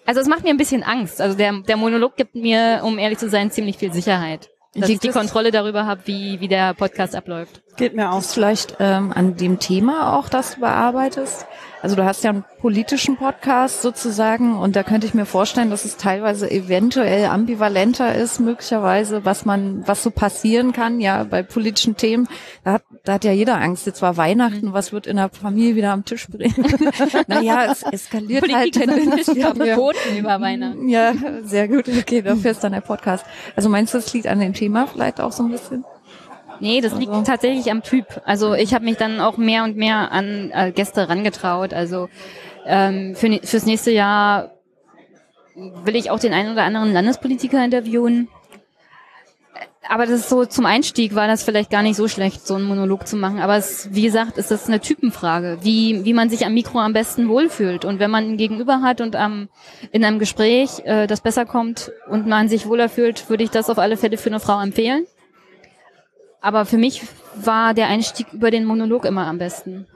also es macht mir ein bisschen Angst. Also der, der Monolog gibt mir, um ehrlich zu sein, ziemlich viel Sicherheit. Dass Liegt ich die Kontrolle darüber habe, wie, wie der Podcast abläuft. Geht mir auch. Vielleicht ähm, an dem Thema auch, das du bearbeitest? Also du hast ja einen politischen Podcast sozusagen und da könnte ich mir vorstellen, dass es teilweise eventuell ambivalenter ist, möglicherweise, was man, was so passieren kann, ja, bei politischen Themen. Da hat, da hat ja jeder Angst. Jetzt war Weihnachten, was wird in der Familie wieder am Tisch bringen? [laughs] naja, es eskaliert halt Politik ein tendenziell. bisschen verboten über Weihnachten. Ja, sehr gut. Okay, dafür ist dann der Podcast. Also meinst du, es liegt an dem Thema vielleicht auch so ein bisschen? Nee, das liegt Also- tatsächlich am Typ. Also ich habe mich dann auch mehr und mehr an äh, Gäste rangetraut. Also ähm, für, fürs nächste Jahr will ich auch den einen oder anderen Landespolitiker interviewen. Aber das ist so zum Einstieg war das vielleicht gar nicht so schlecht, so einen Monolog zu machen. Aber es, wie gesagt, ist das eine Typenfrage, wie, wie man sich am Mikro am besten wohlfühlt. Und wenn man ein Gegenüber hat und am, in einem Gespräch äh, das besser kommt und man sich wohler fühlt, würde ich das auf alle Fälle für eine Frau empfehlen. Aber für mich war der Einstieg über den Monolog immer am besten.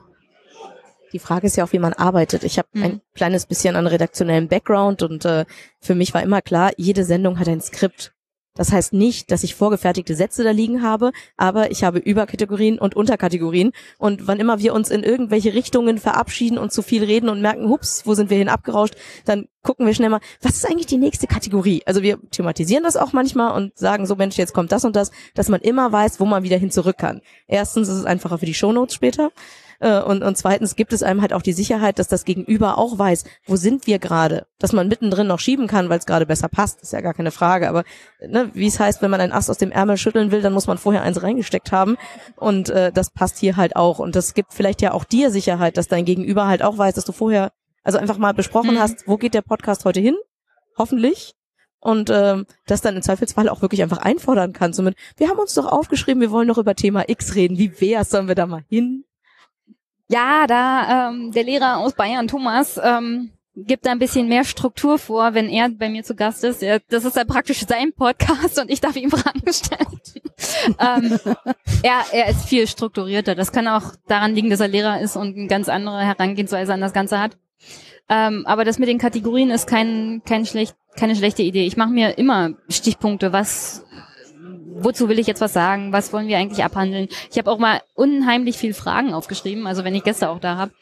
Die Frage ist ja auch, wie man arbeitet. Ich habe Mhm. ein kleines bisschen an redaktionellem Background und äh, für mich war immer klar, jede Sendung hat ein Skript. Das heißt nicht, dass ich vorgefertigte Sätze da liegen habe, aber ich habe Überkategorien und Unterkategorien. Und wann immer wir uns in irgendwelche Richtungen verabschieden und zu viel reden und merken, hups, wo sind wir hin abgerauscht, dann gucken wir schnell mal, was ist eigentlich die nächste Kategorie? Also wir thematisieren das auch manchmal und sagen so, Mensch, jetzt kommt das und das, dass man immer weiß, wo man wieder hin zurück kann. Erstens ist es einfacher für die Shownotes später. Äh, und, und zweitens gibt es einem halt auch die Sicherheit, dass das Gegenüber auch weiß, wo sind wir gerade. Dass man mittendrin noch schieben kann, weil es gerade besser passt, ist ja gar keine Frage. Aber ne, wie es heißt, wenn man ein Ast aus dem Ärmel schütteln will, dann muss man vorher eins reingesteckt haben. Und äh, das passt hier halt auch. Und das gibt vielleicht ja auch dir Sicherheit, dass dein Gegenüber halt auch weiß, dass du vorher also einfach mal besprochen mhm. hast, wo geht der Podcast heute hin? Hoffentlich und ähm, das dann im Zweifelsfall auch wirklich einfach einfordern kannst. Somit, wir haben uns doch aufgeschrieben, wir wollen noch über Thema X reden. Wie wär's? Sollen wir da mal hin? Ja, da ähm, der Lehrer aus Bayern, Thomas, ähm, gibt da ein bisschen mehr Struktur vor, wenn er bei mir zu Gast ist. Er, das ist ja praktisch sein Podcast und ich darf ihm Fragen stellen. [laughs] ähm, er, er ist viel strukturierter. Das kann auch daran liegen, dass er Lehrer ist und eine ganz andere Herangehensweise an das Ganze hat. Ähm, aber das mit den Kategorien ist kein, kein schlecht, keine schlechte Idee. Ich mache mir immer Stichpunkte, was wozu will ich jetzt was sagen, was wollen wir eigentlich abhandeln. Ich habe auch mal unheimlich viel Fragen aufgeschrieben, also wenn ich Gäste auch da habe.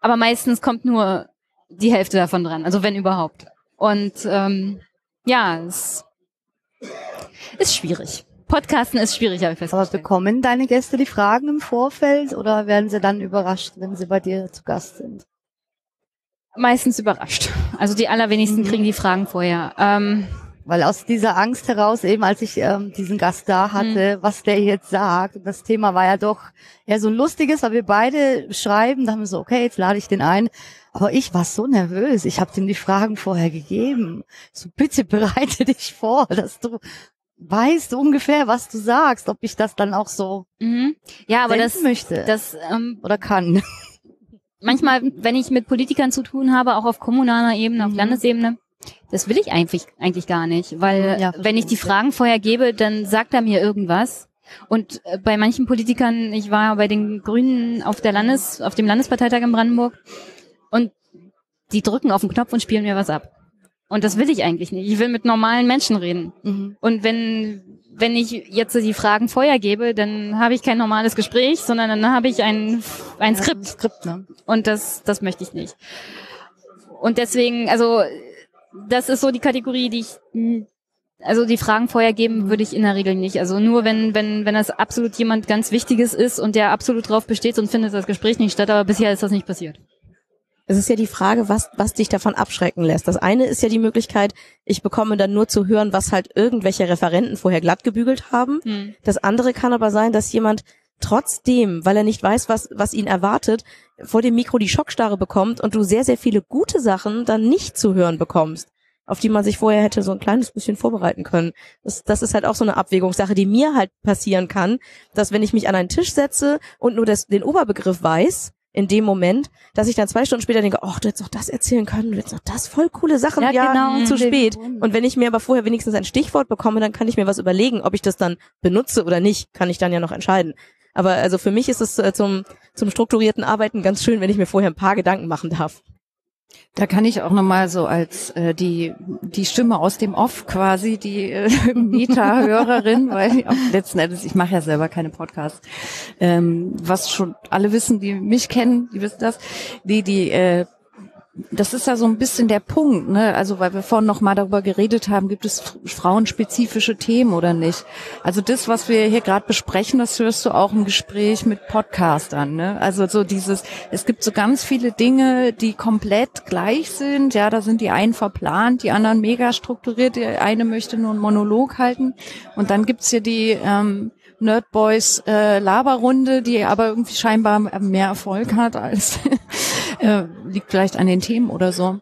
Aber meistens kommt nur die Hälfte davon dran, also wenn überhaupt. Und ähm, ja, es ist schwierig. Podcasten ist schwierig, habe ich festgestellt. Aber bekommen deine Gäste die Fragen im Vorfeld oder werden sie dann überrascht, wenn sie bei dir zu Gast sind? Meistens überrascht. Also die allerwenigsten mhm. kriegen die Fragen vorher. Ähm, weil aus dieser Angst heraus, eben als ich ähm, diesen Gast da hatte, mhm. was der jetzt sagt, und das Thema war ja doch eher so ein lustiges, weil wir beide schreiben, da haben wir so, okay, jetzt lade ich den ein. Aber ich war so nervös, ich habe dem die Fragen vorher gegeben. So, bitte [laughs] bereite dich vor, dass du weißt ungefähr, was du sagst, ob ich das dann auch so mhm. ja, aber das möchte das ähm, oder kann. Manchmal, wenn ich mit Politikern zu tun habe, auch auf kommunaler Ebene, auf mhm. Landesebene, das will ich eigentlich, eigentlich gar nicht, weil ja, wenn ich die Fragen vorher gebe, dann sagt er mir irgendwas. Und äh, bei manchen Politikern, ich war bei den Grünen auf der Landes, auf dem Landesparteitag in Brandenburg und die drücken auf den Knopf und spielen mir was ab. Und das will ich eigentlich nicht. Ich will mit normalen Menschen reden. Mhm. Und wenn, wenn ich jetzt die Fragen vorher gebe, dann habe ich kein normales Gespräch, sondern dann habe ich ein, ein Skript. Ja, ein Skript ne? Und das, das möchte ich nicht. Und deswegen, also das ist so die Kategorie, die ich also die Fragen vorher geben würde ich in der Regel nicht. Also nur wenn wenn wenn das absolut jemand ganz Wichtiges ist und der absolut drauf besteht und findet das Gespräch nicht statt, aber bisher ist das nicht passiert. Es ist ja die Frage, was was dich davon abschrecken lässt. Das eine ist ja die Möglichkeit, ich bekomme dann nur zu hören, was halt irgendwelche Referenten vorher glatt gebügelt haben. Hm. Das andere kann aber sein, dass jemand trotzdem, weil er nicht weiß, was, was ihn erwartet, vor dem Mikro die Schockstarre bekommt und du sehr, sehr viele gute Sachen dann nicht zu hören bekommst, auf die man sich vorher hätte so ein kleines bisschen vorbereiten können. Das, das ist halt auch so eine Abwägungssache, die mir halt passieren kann, dass wenn ich mich an einen Tisch setze und nur das, den Oberbegriff weiß, in dem Moment, dass ich dann zwei Stunden später denke, ach, du hättest doch das erzählen können, du hättest doch das voll coole Sachen, ja, ja genau, zu spät. Und wenn ich mir aber vorher wenigstens ein Stichwort bekomme, dann kann ich mir was überlegen, ob ich das dann benutze oder nicht, kann ich dann ja noch entscheiden. Aber also für mich ist es äh, zum, zum strukturierten Arbeiten ganz schön, wenn ich mir vorher ein paar Gedanken machen darf. Da kann ich auch nochmal so als äh, die die Stimme aus dem Off quasi, die äh, [laughs] Meta-Hörerin, weil auch letzten Endes, ich mache ja selber keine Podcasts, ähm, was schon alle wissen, die mich kennen, die wissen das, die die äh, das ist ja so ein bisschen der Punkt, ne? Also weil wir vorhin noch mal darüber geredet haben, gibt es frauenspezifische Themen oder nicht? Also das, was wir hier gerade besprechen, das hörst du auch im Gespräch mit Podcastern, ne? Also so dieses, es gibt so ganz viele Dinge, die komplett gleich sind. Ja, da sind die einen verplant, die anderen mega strukturiert. Der eine möchte nur einen Monolog halten und dann gibt's hier die ähm, Nerdboys äh, Laberrunde, die aber irgendwie scheinbar mehr Erfolg hat als äh, liegt vielleicht an den Themen oder so.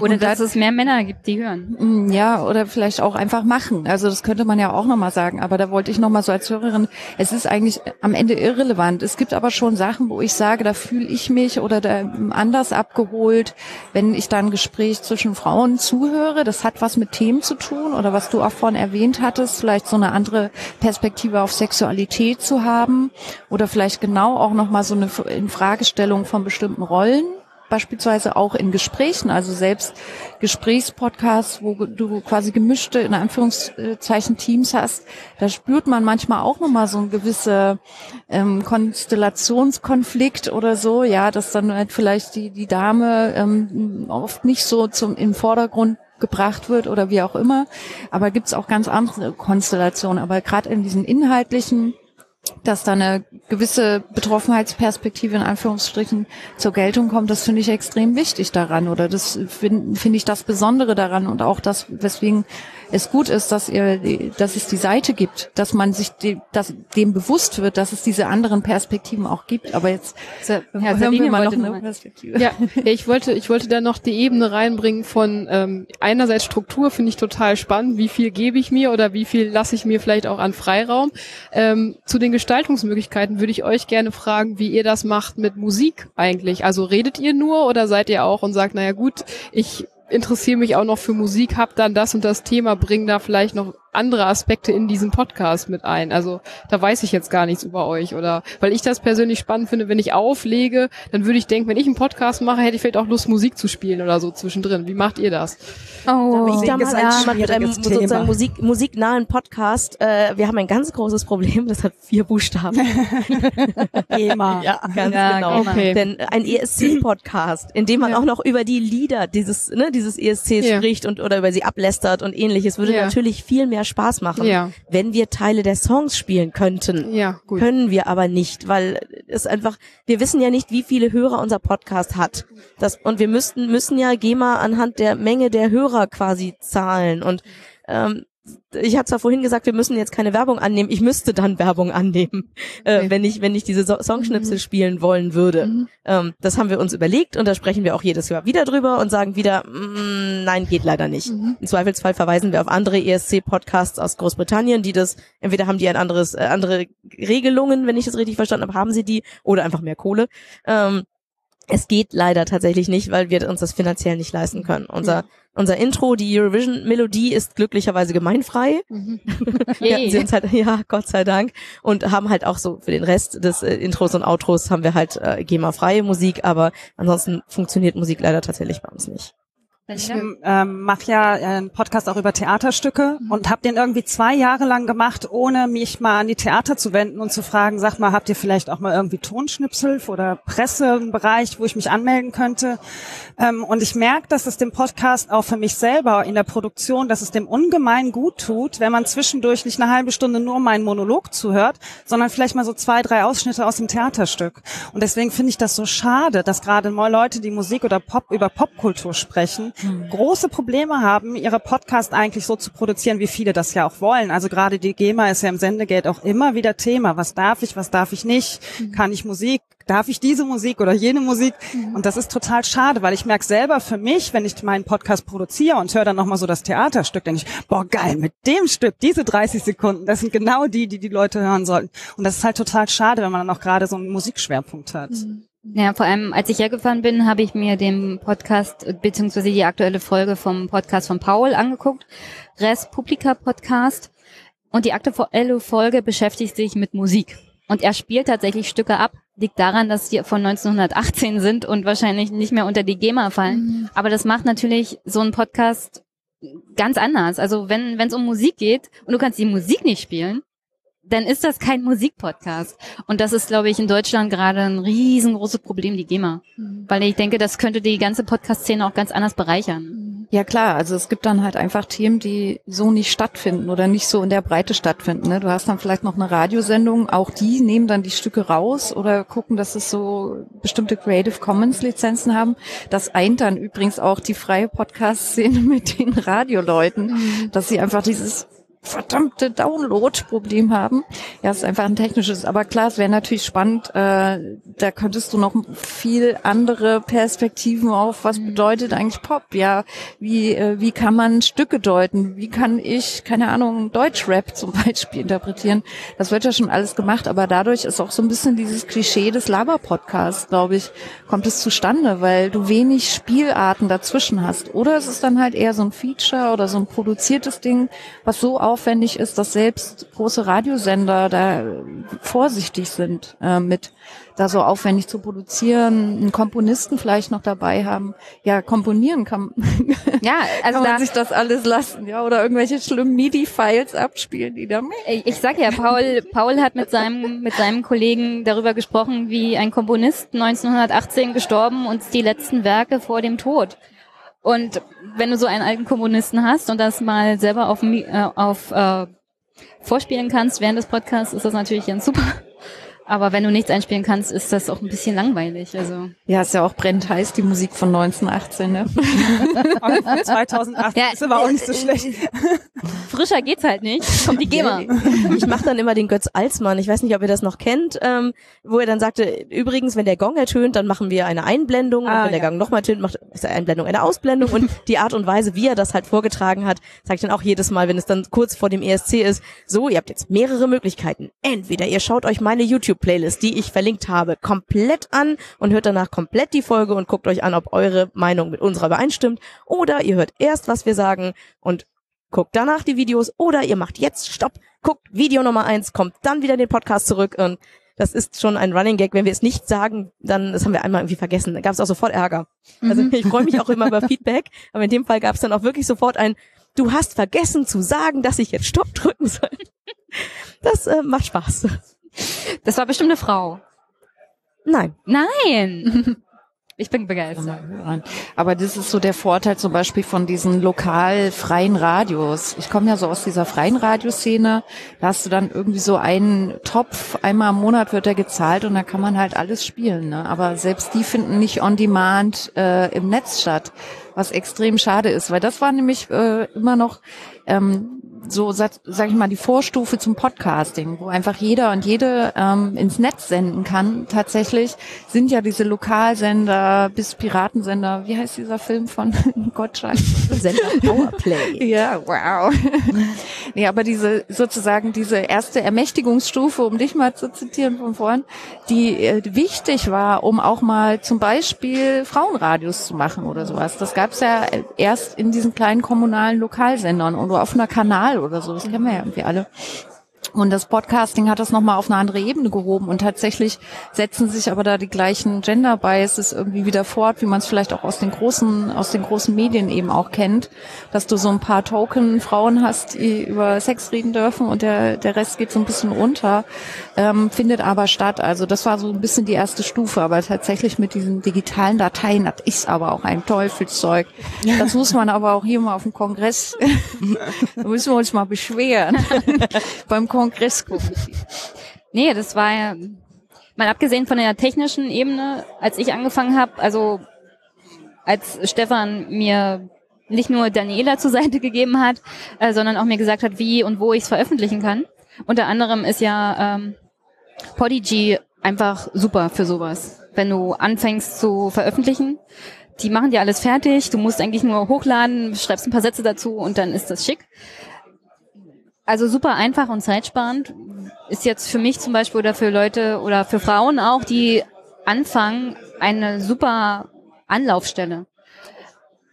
Oder und dass es mehr Männer gibt, die hören. Mm, ja, oder vielleicht auch einfach machen. Also das könnte man ja auch nochmal sagen. Aber da wollte ich nochmal so als Hörerin, es ist eigentlich am Ende irrelevant. Es gibt aber schon Sachen, wo ich sage, da fühle ich mich oder da anders abgeholt, wenn ich dann ein Gespräch zwischen Frauen zuhöre. Das hat was mit Themen zu tun oder was du auch vorhin erwähnt hattest, vielleicht so eine andere Perspektive auf Sexualität zu haben oder vielleicht genau auch nochmal so eine Infragestellung von bestimmten Rollen beispielsweise auch in Gesprächen, also selbst Gesprächspodcasts, wo du quasi gemischte, in Anführungszeichen, Teams hast, da spürt man manchmal auch nochmal so ein gewisse ähm, Konstellationskonflikt oder so, ja, dass dann halt vielleicht die, die Dame ähm, oft nicht so zum, im Vordergrund gebracht wird oder wie auch immer. Aber gibt's auch ganz andere Konstellationen. Aber gerade in diesen inhaltlichen dass da eine gewisse Betroffenheitsperspektive in Anführungsstrichen zur Geltung kommt, das finde ich extrem wichtig daran. Oder das finde find ich das Besondere daran und auch das, weswegen es gut ist, dass ihr, dass es die Seite gibt, dass man sich die, dass dem bewusst wird, dass es diese anderen Perspektiven auch gibt. Aber jetzt So, ja, hören Sabine wir mal noch eine Perspektive. Ja, ich wollte, ich wollte da noch die Ebene reinbringen von ähm, einerseits Struktur finde ich total spannend, wie viel gebe ich mir oder wie viel lasse ich mir vielleicht auch an Freiraum. Ähm, zu den Gestaltungsmöglichkeiten würde ich euch gerne fragen, wie ihr das macht mit Musik eigentlich. Also redet ihr nur oder seid ihr auch und sagt, naja gut, ich interessiere mich auch noch für Musik, hab dann das und das Thema, bring da vielleicht noch andere Aspekte in diesen Podcast mit ein. Also da weiß ich jetzt gar nichts über euch oder weil ich das persönlich spannend finde, wenn ich auflege, dann würde ich denken, wenn ich einen Podcast mache, hätte ich vielleicht auch Lust Musik zu spielen oder so zwischendrin. Wie macht ihr das? Oh, Ich damals ist ein als jemand mit einem Thema. sozusagen Musik, musiknahen Podcast, äh, wir haben ein ganz großes Problem, das hat vier Buchstaben. [laughs] GEMA. Ja, ganz Ja, genau. genau. Okay. Denn ein ESC-Podcast, in dem man Ja. auch noch über die Lieder dieses, ne, dieses ESCs Ja. spricht und oder über sie ablästert und ähnliches, würde Ja. natürlich viel mehr Spaß machen, Ja. wenn wir Teile der Songs spielen könnten. Ja, gut. Können wir aber nicht, weil es einfach, wir wissen ja nicht, wie viele Hörer unser Podcast hat. Das, und wir müssten, müssen ja GEMA anhand der Menge der Hörer quasi zahlen. Und ähm, ich hatte zwar vorhin gesagt, wir müssen jetzt keine Werbung annehmen. Ich müsste dann Werbung annehmen, äh, Okay. wenn ich wenn ich diese so Songschnipsel spielen wollen würde. Mhm. Ähm, das haben wir uns überlegt und da sprechen wir auch jedes Jahr wieder drüber und sagen wieder, mm, nein, geht leider nicht. Mhm. Im Zweifelsfall verweisen wir auf andere ESC-Podcasts aus Großbritannien, die das, entweder haben die ein anderes, äh, andere Regelungen, wenn ich das richtig verstanden habe, haben sie die, oder einfach mehr Kohle. Ähm, es geht leider tatsächlich nicht, weil wir uns das finanziell nicht leisten können. Unser, unser Intro, die Eurovision-Melodie ist glücklicherweise gemeinfrei. Mhm. [laughs] Wir sind halt, ja, Gott sei Dank. Und haben halt auch so für den Rest des äh, Intros und Outros haben wir halt äh, GEMA-freie Musik, aber ansonsten funktioniert Musik leider tatsächlich bei uns nicht. Ich ähm, mache ja einen Podcast auch über Theaterstücke und habe den irgendwie zwei Jahre lang gemacht, ohne mich mal an die Theater zu wenden und zu fragen, sag mal, habt ihr vielleicht auch mal irgendwie Tonschnipsel oder Pressebereich, wo ich mich anmelden könnte? Ähm, und ich merke, dass es dem Podcast auch für mich selber in der Produktion, dass es dem ungemein gut tut, wenn man zwischendurch nicht eine halbe Stunde nur meinen Monolog zuhört, sondern vielleicht mal so zwei, drei Ausschnitte aus dem Theaterstück. Und deswegen finde ich das so schade, dass gerade mal Leute, die Musik oder Pop über Popkultur sprechen, große Probleme haben, ihre Podcast eigentlich so zu produzieren, wie viele das ja auch wollen. Also gerade die GEMA ist ja im Sendegeld auch immer wieder Thema. Was darf ich, was darf ich nicht? Kann ich Musik? Darf ich diese Musik oder jene Musik? Und das ist total schade, weil ich merke selber für mich, wenn ich meinen Podcast produziere und höre dann nochmal so das Theaterstück, denke ich, boah geil, mit dem Stück, diese 30 Sekunden, das sind genau die, die die Leute hören sollten. Und das ist halt total schade, wenn man dann auch gerade so einen Musikschwerpunkt hat. Ja, vor allem, als ich hergefahren bin, habe ich mir den Podcast beziehungsweise die aktuelle Folge vom Podcast von Paul angeguckt, Res Publica Podcast. Und die aktuelle Folge beschäftigt sich mit Musik. Und er spielt tatsächlich Stücke ab. Liegt daran, dass die von 1918 sind und wahrscheinlich nicht mehr unter die GEMA fallen. Aber das macht natürlich so einen Podcast ganz anders. Also wenn wenn es um Musik geht und du kannst die Musik nicht spielen, dann ist das kein Musikpodcast. Und das ist, glaube ich, in Deutschland gerade ein riesengroßes Problem, die GEMA. Weil ich denke, das könnte die ganze Podcast-Szene auch ganz anders bereichern. Ja klar, also es gibt dann halt einfach Themen, die so nicht stattfinden oder nicht so in der Breite stattfinden. Ne? Du hast dann vielleicht noch eine Radiosendung, auch die nehmen dann die Stücke raus oder gucken, dass es so bestimmte Creative Commons Lizenzen haben. Das eint dann übrigens auch die freie Podcast-Szene [laughs] mit den Radioleuten, dass sie einfach dieses verdammte Download-Problem haben. Ja, es ist einfach ein technisches. Aber klar, es wäre natürlich spannend. Äh, da könntest du noch viel andere Perspektiven auf, was bedeutet eigentlich Pop? Ja, wie äh, wie kann man Stücke deuten? Wie kann ich, keine Ahnung, Deutschrap [laughs] zum Beispiel interpretieren? Das wird ja schon alles gemacht, aber dadurch ist auch so ein bisschen dieses Klischee des Laber-Podcasts, glaube ich, kommt es zustande, weil du wenig Spielarten dazwischen hast. Oder es ist dann halt eher so ein Feature oder so ein produziertes Ding, was so aufwendig ist, dass selbst große Radiosender da vorsichtig sind äh, mit da so aufwendig zu produzieren, einen Komponisten vielleicht noch dabei haben. Ja, komponieren kann, [laughs] Ja, also kann da, man sich das alles lassen, ja, oder irgendwelche schlimmen MIDI-Files abspielen, die da ich ich sag ja, Paul, Paul hat mit seinem, mit seinem Kollegen darüber gesprochen, wie ein Komponist 1918 gestorben und die letzten Werke vor dem Tod. Und wenn du so einen alten Komponisten hast und das mal selber auf, äh, auf äh, vorspielen kannst während des Podcasts, ist das natürlich ganz super. Aber wenn du nichts einspielen kannst, ist das auch ein bisschen langweilig. Also Ja, ist ja auch brennt heiß, die Musik von 1918, ne? [laughs] 2008 ja, ist aber auch nicht so schlecht. [laughs] Frischer geht's halt nicht. Kommt die GEMA. Ich mache dann immer den Götz Alsmann. Ich weiß nicht, ob ihr das noch kennt, ähm, wo er dann sagte, übrigens, wenn der Gong ertönt, dann machen wir eine Einblendung. Ah, und wenn ja. der Gong nochmal tönt, macht ist eine Einblendung eine Ausblendung. Und die Art und Weise, wie er das halt vorgetragen hat, zeigt dann auch jedes Mal, wenn es dann kurz vor dem ESC ist, so, ihr habt jetzt mehrere Möglichkeiten. Entweder ihr schaut euch meine YouTube-Playlist, die ich verlinkt habe, komplett an und hört danach komplett die Folge und guckt euch an, ob eure Meinung mit unserer übereinstimmt. Oder ihr hört erst, was wir sagen und guckt danach die Videos oder ihr macht jetzt Stopp, guckt Video Nummer eins, kommt dann wieder in den Podcast zurück und das ist schon ein Running Gag. Wenn wir es nicht sagen, dann, das haben wir einmal irgendwie vergessen. Da gab es auch sofort Ärger. Also mhm. [laughs] ich freue mich auch immer über Feedback, aber in dem Fall gab es dann auch wirklich sofort ein, du hast vergessen zu sagen, dass ich jetzt Stopp drücken soll. Das äh, macht Spaß. Das war bestimmt eine Frau. Nein. Nein. [laughs] Ich bin begeistert. Aber das ist so der Vorteil zum Beispiel von diesen lokal freien Radios. Ich komme ja so aus dieser freien Radioszene. Da hast du dann irgendwie so einen Topf, einmal im Monat wird er gezahlt und da kann man halt alles spielen. Ne? Aber selbst die finden nicht on demand äh, im Netz statt, was extrem schade ist, weil das war nämlich äh, immer noch ähm, so, sag, sag ich mal, die Vorstufe zum Podcasting, wo einfach jeder und jede ähm, ins Netz senden kann. Tatsächlich sind ja diese Lokalsender bis Piratensender, wie heißt dieser Film von [laughs] Gottschalk? Sender Powerplay. [laughs] ja, wow. [laughs] nee, aber diese, sozusagen diese erste Ermächtigungsstufe, um dich mal zu zitieren von vorn, die äh, wichtig war, um auch mal zum Beispiel Frauenradios zu machen oder sowas. Das gab's ja erst in diesen kleinen kommunalen Lokalsendern und auf einer Kanal oder so. Das kennen wir ja irgendwie alle. Und das Podcasting hat das nochmal auf eine andere Ebene gehoben und tatsächlich setzen sich aber da die gleichen Gender Biases irgendwie wieder fort, wie man es vielleicht auch aus den großen, aus den großen Medien eben auch kennt, dass du so ein paar Token Frauen hast, die über Sex reden dürfen und der, der Rest geht so ein bisschen unter, ähm, findet aber statt. Also das war so ein bisschen die erste Stufe, aber tatsächlich mit diesen digitalen Dateien, das ist aber auch ein Teufelszeug. Das muss man aber auch hier mal auf dem Kongress, [laughs] da müssen wir uns mal beschweren. [laughs] Beim Kongress gucken. Nee, das war ja, mal abgesehen von der technischen Ebene, als ich angefangen habe, also als Stefan mir nicht nur Daniela zur Seite gegeben hat, äh, sondern auch mir gesagt hat, wie und wo ich es veröffentlichen kann. Unter anderem ist ja ähm, Podigy einfach super für sowas. Wenn du anfängst zu veröffentlichen, die machen dir alles fertig, du musst eigentlich nur hochladen, schreibst ein paar Sätze dazu und dann ist das schick. Also super einfach und zeitsparend ist jetzt für mich zum Beispiel oder für Leute oder für Frauen auch, die anfangen, eine super Anlaufstelle.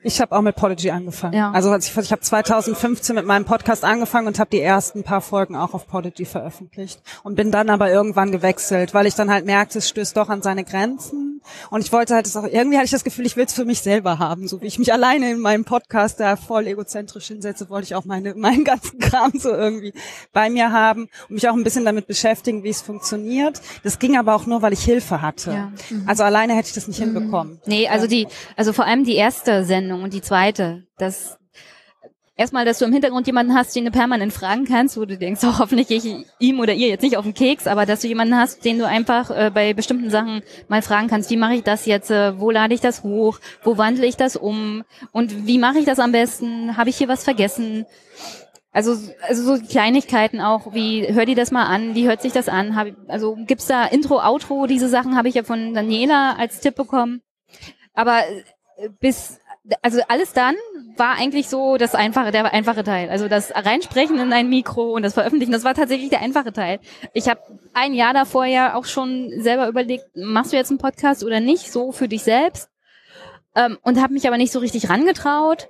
Ich habe auch mit Podigy angefangen. Ja. Also ich, ich habe 2015 mit meinem Podcast angefangen und habe die ersten paar Folgen auch auf Podigy veröffentlicht und bin dann aber irgendwann gewechselt, weil ich dann halt merkte, es stößt doch an seine Grenzen und ich wollte halt das auch, irgendwie hatte ich das Gefühl, ich will es für mich selber haben. So wie ich mich alleine in meinem Podcast da voll egozentrisch hinsetze, wollte ich auch meine, [laughs] meinen ganzen Kram so irgendwie bei mir haben und mich auch ein bisschen damit beschäftigen, wie es funktioniert. Das ging aber auch nur, weil ich Hilfe hatte. Ja. Mhm. Also alleine hätte ich das nicht mhm. hinbekommen. Nee, also die, also vor allem die erste Sendung und die zweite, das, erstmal, dass du im Hintergrund jemanden hast, den du permanent fragen kannst, wo du denkst, [laughs] oh, hoffentlich gehe ich ihm oder ihr jetzt nicht auf den Keks, aber dass du jemanden hast, den du einfach äh, bei bestimmten Sachen mal fragen kannst, wie mache ich das jetzt, äh, wo lade ich das hoch, wo wandle ich das um und wie mache ich das am besten, habe ich hier was vergessen? Also, also so Kleinigkeiten auch, wie hör dir das mal an, wie hört sich das an? Hab, also gibt's da Intro, Outro, diese Sachen habe ich ja von Daniela als Tipp bekommen. Aber äh, bis also alles dann war eigentlich so das einfache, der einfache Teil. Also das Reinsprechen in ein Mikro und das Veröffentlichen, das war tatsächlich der einfache Teil. Ich habe ein Jahr davor ja auch schon selber überlegt, machst du jetzt einen Podcast oder nicht, so für dich selbst. Ähm, und habe mich aber nicht so richtig rangetraut,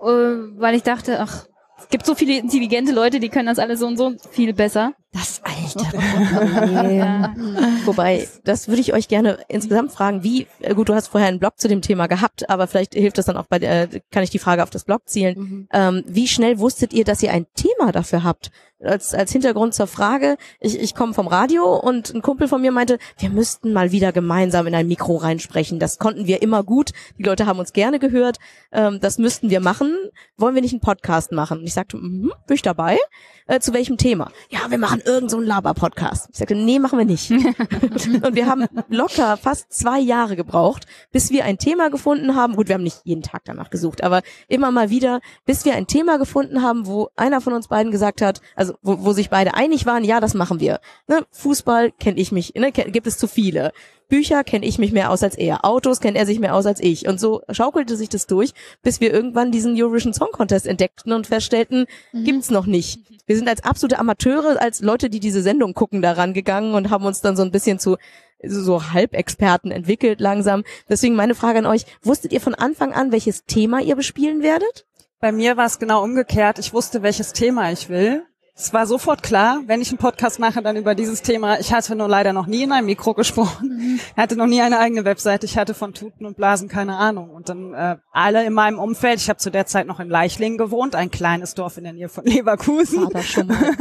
äh, weil ich dachte, ach, es gibt so viele intelligente Leute, die können das alles so und so viel besser. Das Alter. [laughs] ja. Wobei, das würde ich euch gerne insgesamt fragen, wie, äh, gut, du hast vorher einen Blog zu dem Thema gehabt, aber vielleicht hilft das dann auch bei der, kann ich die Frage auf das Blog zielen. Mhm. Ähm, wie schnell wusstet ihr, dass ihr ein Thema dafür habt? als, als Hintergrund zur Frage, ich, ich komme vom Radio und ein Kumpel von mir meinte, wir müssten mal wieder gemeinsam in ein Mikro reinsprechen. Das konnten wir immer gut. Die Leute haben uns gerne gehört. Ähm, das müssten wir machen. Wollen wir nicht einen Podcast machen? Und ich sagte, mhm, bin ich dabei. Äh, zu welchem Thema? Ja, wir machen irgendeinen so Laber-Podcast. Ich sagte, nee, machen wir nicht. [laughs] und wir haben locker fast zwei Jahre gebraucht, bis wir ein Thema gefunden haben. Gut, wir haben nicht jeden Tag danach gesucht, aber immer mal wieder, bis wir ein Thema gefunden haben, wo einer von uns beiden gesagt hat, also wo, wo sich beide einig waren, ja, das machen wir. Ne? Fußball kenne ich mich, ne? gibt es zu viele. Bücher kenne ich mich mehr aus als er. Autos kennt er sich mehr aus als ich. Und so schaukelte sich das durch, bis wir irgendwann diesen Eurovision Song Contest entdeckten und feststellten, mhm. gibt's noch nicht. Wir sind als absolute Amateure, als Leute, die diese Sendung gucken, daran gegangen und haben uns dann so ein bisschen zu so Halbexperten entwickelt langsam. Deswegen meine Frage an euch, wusstet ihr von Anfang an, welches Thema ihr bespielen werdet? Bei mir war es genau umgekehrt. Ich wusste, welches Thema ich will. Es war sofort klar, wenn ich einen Podcast mache, dann über dieses Thema. Ich hatte nur leider noch nie in einem Mikro gesprochen. Mhm. Hatte noch nie eine eigene Webseite. Ich hatte von Tuten und Blasen keine Ahnung. Und dann äh, alle in meinem Umfeld. Ich habe zu der Zeit noch in Leichlingen gewohnt, ein kleines Dorf in der Nähe von Leverkusen. War das schon mal.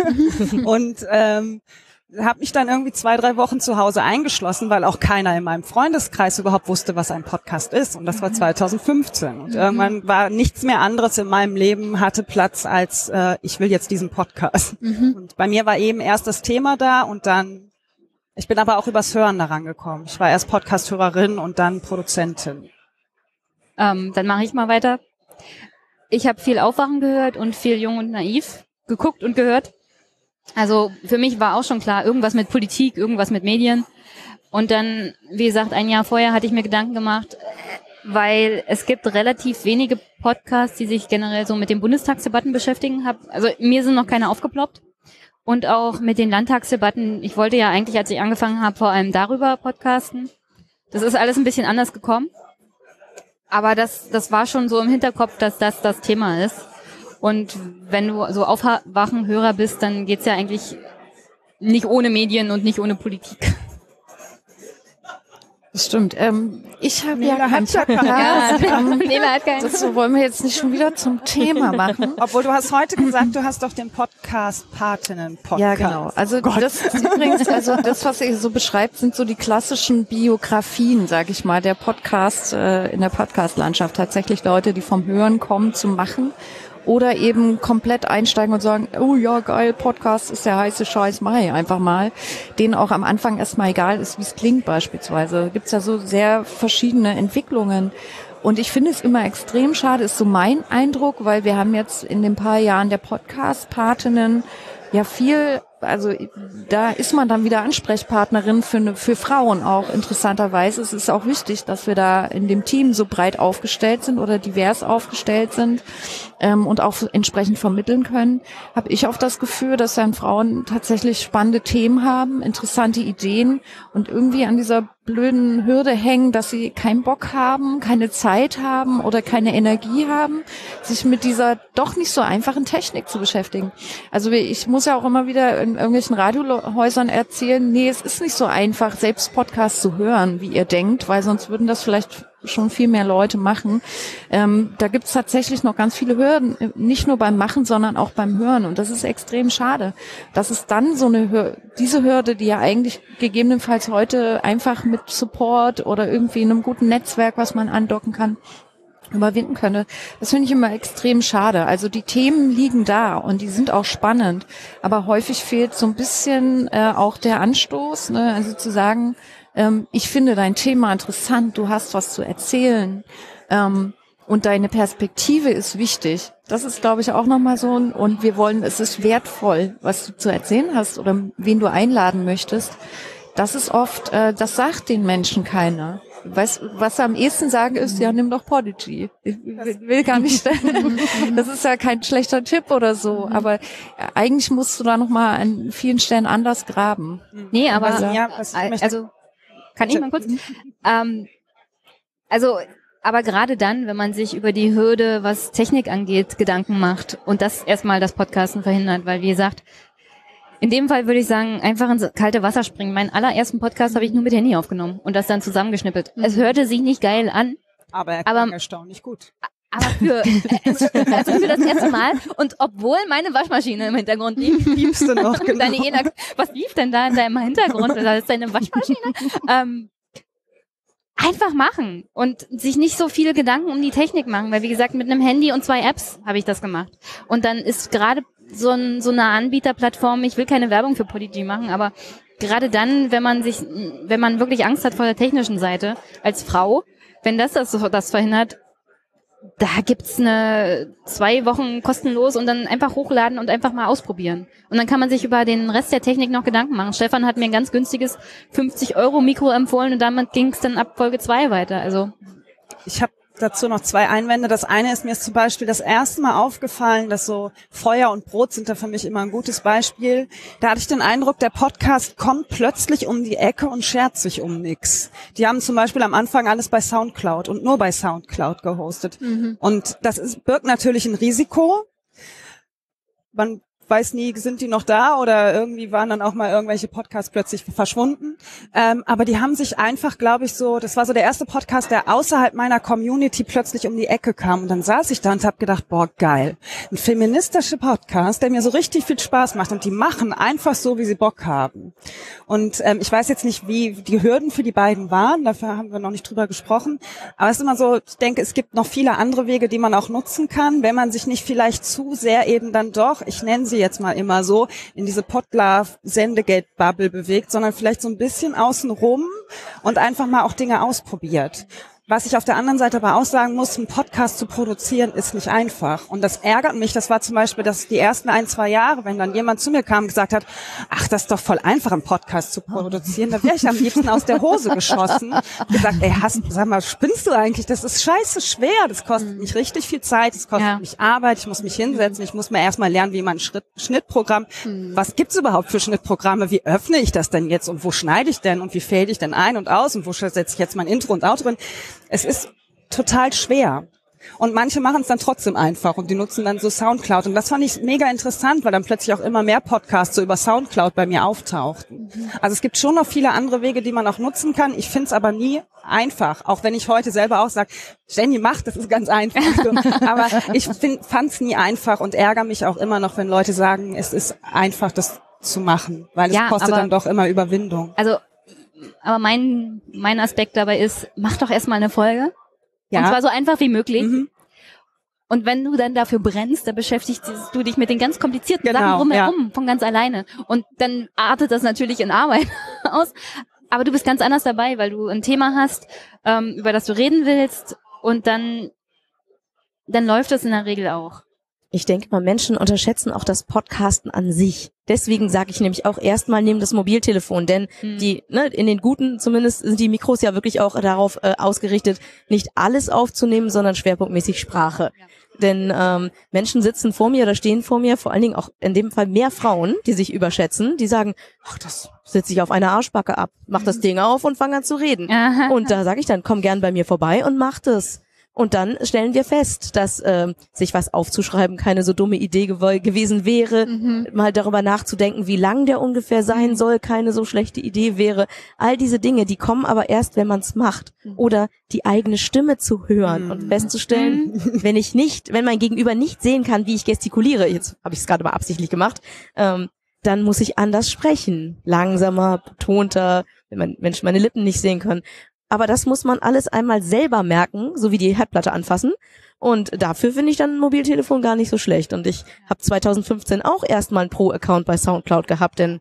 [laughs] und ähm, habe mich dann irgendwie zwei, drei Wochen zu Hause eingeschlossen, weil auch keiner in meinem Freundeskreis überhaupt wusste, was ein Podcast ist. Und das war 2015. Mhm. Und irgendwann war nichts mehr anderes in meinem Leben hatte Platz als äh, ich will jetzt diesen Podcast. Mhm. Und bei mir war eben erst das Thema da und dann, ich bin aber auch übers Hören daran gekommen. Ich war erst Podcast-Hörerin und dann Produzentin. Ähm, dann mache ich mal weiter. Ich habe viel Aufwachen gehört und viel Jung und Naiv geguckt und gehört. Also für mich war auch schon klar, irgendwas mit Politik, irgendwas mit Medien. Und dann, wie gesagt, ein Jahr vorher hatte ich mir Gedanken gemacht, weil es gibt relativ wenige Podcasts, die sich generell so mit den Bundestagsdebatten beschäftigen. Also mir sind noch keine aufgeploppt. Und auch mit den Landtagsdebatten. Ich wollte ja eigentlich, als ich angefangen habe, vor allem darüber podcasten. Das ist alles ein bisschen anders gekommen. Aber das, das war schon so im Hinterkopf, dass das das Thema ist. Und wenn du so Aufwachenhörer bist, dann geht's ja eigentlich nicht ohne Medien und nicht ohne Politik. Das stimmt. Ähm, ich habe ja keinen Podcast. [laughs] Ähm, [laughs] hat keinen. Das wollen wir jetzt nicht schon wieder zum Thema machen. Obwohl du hast heute gesagt, du hast doch den Podcast Patinnen Podcast. Ja, genau. Also oh das ist übrigens, also das, was ihr so beschreibt, sind so die klassischen Biografien, sag ich mal, der Podcast äh, in der Podcast-Landschaft. Tatsächlich Leute, die vom Hören kommen zum Machen oder eben komplett einsteigen und sagen, oh ja, geil, Podcast ist der heiße Scheiß, mach ich einfach mal. Denen auch am Anfang erstmal egal ist, wie es klingt beispielsweise. Gibt's ja so sehr verschiedene Entwicklungen. Und ich finde es immer extrem schade, ist so mein Eindruck, weil wir haben jetzt in den paar Jahren der Podcast-Patinnen ja viel also da ist man dann wieder Ansprechpartnerin für, für Frauen auch interessanterweise. Es ist auch wichtig, dass wir da in dem Team so breit aufgestellt sind oder divers aufgestellt sind ähm, und auch entsprechend vermitteln können. Habe ich auch das Gefühl, dass dann Frauen tatsächlich spannende Themen haben, interessante Ideen und irgendwie an dieser blöden Hürde hängen, dass sie keinen Bock haben, keine Zeit haben oder keine Energie haben, sich mit dieser doch nicht so einfachen Technik zu beschäftigen. Also ich muss ja auch immer wieder in irgendwelchen Radiohäusern erzählen, nee, es ist nicht so einfach, selbst Podcasts zu hören, wie ihr denkt, weil sonst würden das vielleicht schon viel mehr Leute machen. Ähm, da gibt es tatsächlich noch ganz viele Hürden, nicht nur beim Machen, sondern auch beim Hören. Und das ist extrem schade. Das ist dann so eine Hürde, diese Hürde, die ja eigentlich gegebenenfalls heute einfach mit Support oder irgendwie in einem guten Netzwerk, was man andocken kann, überwinden könne. Das finde ich immer extrem schade. Also die Themen liegen da und die sind auch spannend, aber häufig fehlt so ein bisschen äh, auch der Anstoß, ne? also zu sagen, ähm, ich finde dein Thema interessant, du hast was zu erzählen ähm, und deine Perspektive ist wichtig. Das ist, glaube ich, auch nochmal so ein, und wir wollen, es ist wertvoll, was du zu erzählen hast oder wen du einladen möchtest. Das ist oft, äh, das sagt den Menschen keiner. Was sie am ehesten sagen ist, ja, nimm doch Podigy. Ich will gar nicht, [laughs] das ist ja kein schlechter Tipp oder so, mhm. aber eigentlich musst du da nochmal an vielen Stellen anders graben. Nee, aber, also, ja, also, kann ich mal kurz? ähm, also, aber gerade dann, wenn man sich über die Hürde, was Technik angeht, Gedanken macht und das erstmal das Podcasten verhindert, weil wie gesagt, in dem Fall würde ich sagen, einfach ins kalte Wasser springen. Meinen allerersten Podcast habe ich nur mit Handy aufgenommen und das dann zusammengeschnippelt. Mhm. Es hörte sich nicht geil an. Aber er klang aber, erstaunlich gut. Aber für, äh, also für das erste Mal. Und obwohl meine Waschmaschine im Hintergrund lief. Liebst [laughs] du noch, genau. Deine Ena, was lief denn da in deinem Hintergrund? Das ist deine Waschmaschine? ähm, einfach machen und sich nicht so viele Gedanken um die Technik machen, weil wie gesagt, mit einem Handy und zwei Apps habe ich das gemacht. Und dann ist gerade so, ein, so eine Anbieterplattform, ich will keine Werbung für Polygy machen, aber gerade dann, wenn man sich, wenn man wirklich Angst hat vor der technischen Seite als Frau, wenn das das, das verhindert, da gibt's eine zwei Wochen kostenlos und dann einfach hochladen und einfach mal ausprobieren. Und dann kann man sich über den Rest der Technik noch Gedanken machen. Stefan hat mir ein ganz günstiges 50 Euro Mikro empfohlen und damit ging's dann ab Folge zwei weiter. Also ich habe dazu noch zwei Einwände. Das eine ist mir ist zum Beispiel das erste Mal aufgefallen, dass so Feuer und Brot sind da für mich immer ein gutes Beispiel. Da hatte ich den Eindruck, der Podcast kommt plötzlich um die Ecke und schert sich um nix. Die haben zum Beispiel am Anfang alles bei Soundcloud und nur bei Soundcloud gehostet. Mhm. Und das ist, birgt natürlich ein Risiko. Man weiß nie, sind die noch da oder irgendwie waren dann auch mal irgendwelche Podcasts plötzlich verschwunden. Ähm, aber die haben sich einfach, glaube ich, so, das war so der erste Podcast, der außerhalb meiner Community plötzlich um die Ecke kam. Und dann saß ich da und habe gedacht, boah, geil. Ein feministischer Podcast, der mir so richtig viel Spaß macht. Und die machen einfach so, wie sie Bock haben. Und ähm, ich weiß jetzt nicht, wie die Hürden für die beiden waren. Dafür haben wir noch nicht drüber gesprochen. Aber es ist immer so, ich denke, es gibt noch viele andere Wege, die man auch nutzen kann, wenn man sich nicht vielleicht zu sehr eben dann doch, ich nenne sie jetzt mal immer so, in diese Podlove-Sendegate-Bubble bewegt, sondern vielleicht so ein bisschen außenrum und einfach mal auch Dinge ausprobiert. Was ich auf der anderen Seite aber auch sagen muss, einen Podcast zu produzieren ist nicht einfach. Und das ärgert mich. Das war zum Beispiel das die ersten ein, zwei Jahre, wenn dann jemand zu mir kam und gesagt hat, ach, das ist doch voll einfach, einen Podcast zu produzieren. Da wäre ich am liebsten aus der Hose geschossen und gesagt, ey, hast, sag mal, spinnst du eigentlich? Das ist scheiße schwer. Das kostet mich richtig viel Zeit. Das kostet ja. mich Arbeit. Ich muss mich hinsetzen. Ich muss mir erstmal lernen, wie man ein Schritt, Schnittprogramm, mhm. was gibt's überhaupt für Schnittprogramme? Wie öffne ich das denn jetzt? Und wo schneide ich denn? Und wie fäde ich denn ein und aus? Und wo setze ich jetzt mein Intro und Outro drin? Es ist total schwer. Und manche machen es dann trotzdem einfach und die nutzen dann so Soundcloud. Und das fand ich mega interessant, weil dann plötzlich auch immer mehr Podcasts so über Soundcloud bei mir auftauchten. Also es gibt schon noch viele andere Wege, die man auch nutzen kann. Ich finde es aber nie einfach. Auch wenn ich heute selber auch sage, Jenny macht, das ist ganz einfach. [laughs] Aber ich fand es nie einfach und ärgere mich auch immer noch, wenn Leute sagen, es ist einfach, das zu machen, weil es ja, kostet dann doch immer Überwindung. Also aber mein, mein Aspekt dabei ist, mach doch erstmal eine Folge. Ja. Und zwar so einfach wie möglich. Mhm. Und wenn du dann dafür brennst, dann beschäftigst du dich mit den ganz komplizierten genau, Sachen drumherum ja. von ganz alleine. Und dann artet das natürlich in Arbeit [laughs] aus. Aber du bist ganz anders dabei, weil du ein Thema hast, ähm, über das du reden willst. Und dann, dann läuft das in der Regel auch. Ich denke mal, Menschen unterschätzen auch das Podcasten an sich. Deswegen sage ich nämlich auch erstmal neben das Mobiltelefon, denn mhm. die ne, in den guten zumindest sind die Mikros ja wirklich auch darauf äh, ausgerichtet, nicht alles aufzunehmen, sondern schwerpunktmäßig Sprache. Ja. Denn ähm, Menschen sitzen vor mir oder stehen vor mir, vor allen Dingen auch in dem Fall mehr Frauen, die sich überschätzen, die sagen, ach, das sitze ich auf einer Arschbacke ab, mach das mhm. Ding auf und fange an zu reden. Aha. Und da sage ich dann, komm gern bei mir vorbei und mach das. Und dann stellen wir fest, dass äh, sich was aufzuschreiben keine so dumme Idee gew gewesen wäre, mhm. mal darüber nachzudenken, wie lang der ungefähr sein mhm. soll, keine so schlechte Idee wäre. All diese Dinge, die kommen aber erst, wenn man es macht. Mhm. Oder die eigene Stimme zu hören mhm. und festzustellen, mhm. wenn ich nicht, wenn mein Gegenüber nicht sehen kann, wie ich gestikuliere, jetzt habe ich es gerade mal absichtlich gemacht, ähm, dann muss ich anders sprechen. Langsamer, betonter, wenn Menschen meine Lippen nicht sehen können. Aber das muss man alles einmal selber merken, so wie die Herdplatte anfassen. Und dafür finde ich dann ein Mobiltelefon gar nicht so schlecht. Und ich habe 2015 auch erstmal einen Pro-Account bei Soundcloud gehabt, denn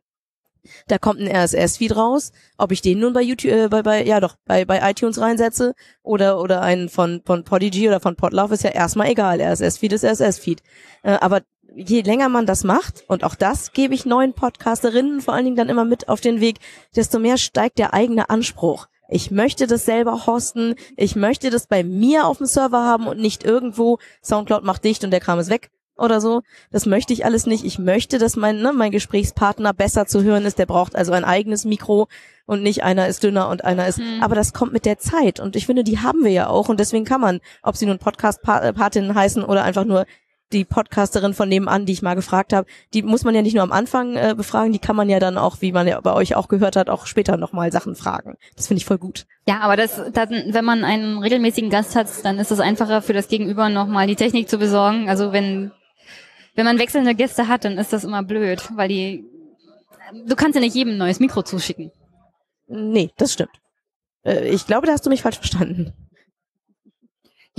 da kommt ein RSS-Feed raus. Ob ich den nun bei YouTube, äh, bei, bei, ja doch, bei, bei iTunes reinsetze oder, oder einen von, von Podigy oder von Podlove ist ja erstmal egal. RSS-Feed ist RSS-Feed. Äh, aber je länger man das macht, und auch das gebe ich neuen Podcasterinnen vor allen Dingen dann immer mit auf den Weg, desto mehr steigt der eigene Anspruch. Ich möchte das selber hosten. Ich möchte das bei mir auf dem Server haben und nicht irgendwo Soundcloud macht dicht und der Kram ist weg oder so. Das möchte ich alles nicht. Ich möchte, dass mein, ne, mein Gesprächspartner besser zu hören ist. Der braucht also ein eigenes Mikro und nicht einer ist dünner und einer ist. Mhm. Aber das kommt mit der Zeit und ich finde, die haben wir ja auch und deswegen kann man, ob sie nun Podcast-Patinnen heißen oder einfach nur die Podcasterin von nebenan, die ich mal gefragt habe, die muss man ja nicht nur am Anfang äh, befragen, die kann man ja dann auch, wie man ja bei euch auch gehört hat, auch später nochmal Sachen fragen. Das finde ich voll gut. Ja, aber das, dann, wenn man einen regelmäßigen Gast hat, dann ist es einfacher für das Gegenüber nochmal die Technik zu besorgen. Also wenn, wenn man wechselnde Gäste hat, dann ist das immer blöd, weil die, du kannst ja nicht jedem ein neues Mikro zuschicken. Nee, das stimmt. Äh, ich glaube, da hast du mich falsch verstanden.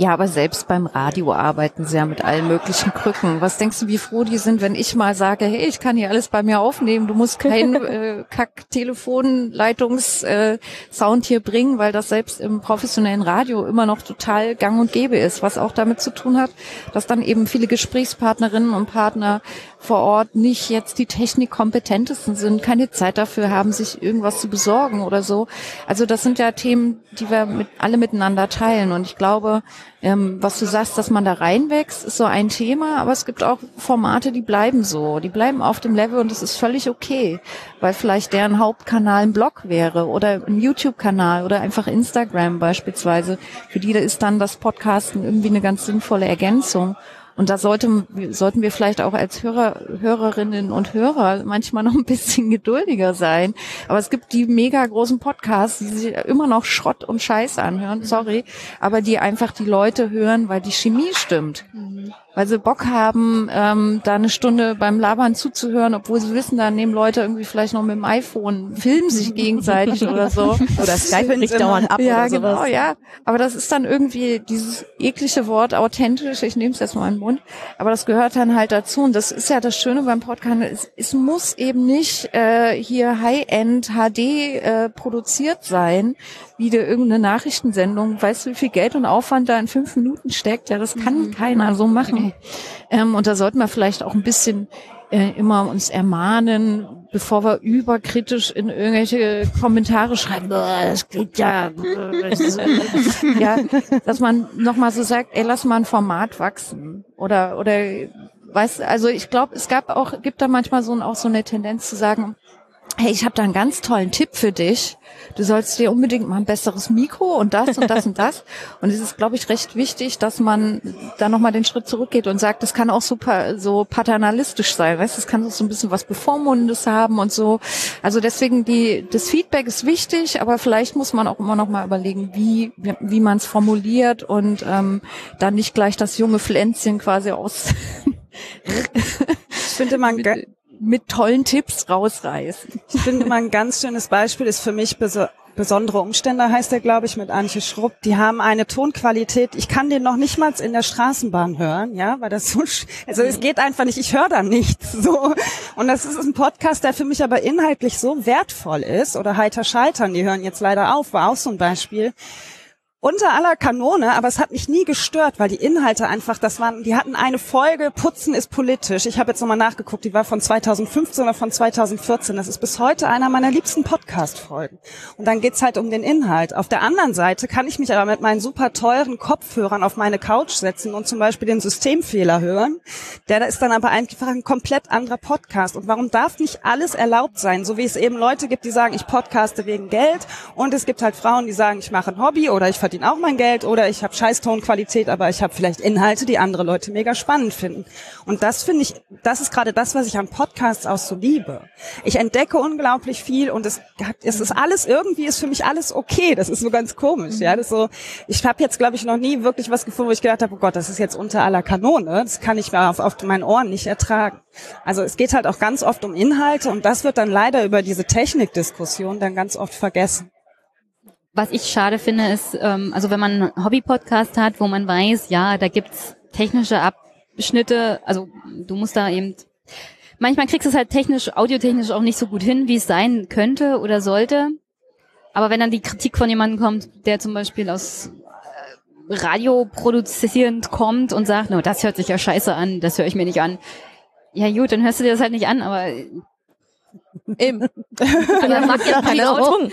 Ja, aber selbst beim Radio arbeiten sie ja mit allen möglichen Krücken. Was denkst du, wie froh die sind, wenn ich mal sage, hey, ich kann hier alles bei mir aufnehmen, du musst keinen [laughs] äh, Kack-Telefonleitungs-Sound äh, hier bringen, weil das selbst im professionellen Radio immer noch total gang und gäbe ist, was auch damit zu tun hat, dass dann eben viele Gesprächspartnerinnen und Partner vor Ort nicht jetzt die technikkompetentesten sind, keine Zeit dafür haben, sich irgendwas zu besorgen oder so. Also das sind ja Themen, die wir mit, alle miteinander teilen. Und ich glaube, ähm, was du sagst, dass man da reinwächst, ist so ein Thema, aber es gibt auch Formate, die bleiben so, die bleiben auf dem Level und das ist völlig okay, weil vielleicht deren Hauptkanal ein Blog wäre oder ein YouTube-Kanal oder einfach Instagram beispielsweise. Für die ist dann das Podcasten irgendwie eine ganz sinnvolle Ergänzung. Und da sollte, sollten wir vielleicht auch als Hörer, Hörerinnen und Hörer manchmal noch ein bisschen geduldiger sein. Aber es gibt die mega großen Podcasts, die sich immer noch Schrott und Scheiß anhören, sorry, aber die einfach die Leute hören, weil die Chemie stimmt. Mhm. Weil sie Bock haben, ähm, da eine Stunde beim Labern zuzuhören, obwohl sie wissen, da nehmen Leute irgendwie vielleicht noch mit dem iPhone, filmen sich [laughs] gegenseitig oder so. Oder Skype nicht dauernd ab ja, oder sowas. genau, ja. Aber das ist dann irgendwie dieses eklige Wort authentisch, ich nehme es jetzt mal in den Mund, aber das gehört dann halt dazu. Und das ist ja das Schöne beim Podcast, es, es muss eben nicht äh, hier High-End HD äh, produziert sein, wieder irgendeine Nachrichtensendung. Weißt du, wie viel Geld und Aufwand da in fünf Minuten steckt? Ja, das kann mhm. keiner so machen. [laughs] Ähm, und da sollten wir vielleicht auch ein bisschen äh, immer uns ermahnen, bevor wir überkritisch in irgendwelche Kommentare schreiben, das geht ja, ja, dass man nochmal so sagt, ey, lass mal ein Format wachsen. Oder, oder, weißt also ich glaube, es gab auch, gibt da manchmal so auch so eine Tendenz zu sagen, hey, ich habe da einen ganz tollen Tipp für dich. Du sollst dir unbedingt mal ein besseres Mikro und das und das und das. [laughs] Und es ist, glaube ich, recht wichtig, dass man da nochmal den Schritt zurückgeht und sagt, das kann auch super so paternalistisch sein, weißt, das kann so ein bisschen was Bevormundendes haben und so. Also deswegen die, das Feedback ist wichtig, aber vielleicht muss man auch immer noch mal überlegen, wie, wie man es formuliert und ähm, dann nicht gleich das junge Pflänzchen quasi aus. ich finde man [laughs] mit tollen Tipps rausreißen. Ich finde mal ein ganz schönes Beispiel ist für mich beso besondere Umstände heißt er, glaube ich, mit Antje Schrupp. Die haben eine Tonqualität. Ich kann den noch nicht mal in der Straßenbahn hören, ja, weil das so, also es geht einfach nicht. Ich höre da nichts, [laughs] so. Und das ist ein Podcast, der für mich aber inhaltlich so wertvoll ist. Oder Heiter Scheitern, die hören jetzt leider auf, war auch so ein Beispiel unter aller Kanone, aber es hat mich nie gestört, weil die Inhalte einfach, das waren, die hatten eine Folge, Putzen ist politisch. Ich habe jetzt nochmal nachgeguckt, die war von 2015 oder von 2014. Das ist bis heute einer meiner liebsten Podcast-Folgen. Und dann geht's halt um den Inhalt. Auf der anderen Seite kann ich mich aber mit meinen super teuren Kopfhörern auf meine Couch setzen und zum Beispiel den Systemfehler hören. Der ist dann aber einfach ein komplett anderer Podcast. Und warum darf nicht alles erlaubt sein? So wie es eben Leute gibt, die sagen, ich podcaste wegen Geld und es gibt halt Frauen, die sagen, ich mache ein Hobby oder ich verdiene auch mein Geld oder ich habe scheiß Tonqualität, aber ich habe vielleicht Inhalte, die andere Leute mega spannend finden. Und das finde ich, das ist gerade das, was ich am Podcast auch so liebe. Ich entdecke unglaublich viel und es, es ist alles irgendwie ist für mich alles okay. Das ist so ganz komisch, ja. Das ist so, ich habe jetzt glaube ich noch nie wirklich was gefunden, wo ich gedacht habe, oh Gott, das ist jetzt unter aller Kanone. Das kann ich mir auf, auf meinen Ohren nicht ertragen. Also es geht halt auch ganz oft um Inhalte und das wird dann leider über diese Technikdiskussion dann ganz oft vergessen. Was ich schade finde, ist, ähm, also wenn man einen Hobby-Podcast hat, wo man weiß, ja, da gibt's technische Abschnitte, also du musst da eben manchmal kriegst du es halt technisch, audiotechnisch auch nicht so gut hin, wie es sein könnte oder sollte. Aber wenn dann die Kritik von jemandem kommt, der zum Beispiel aus äh, Radio produzierend kommt und sagt, no, das hört sich ja scheiße an, das höre ich mir nicht an. Ja gut, dann hörst du dir das halt nicht an, aber Eben. [laughs] Aber mach jetzt, meine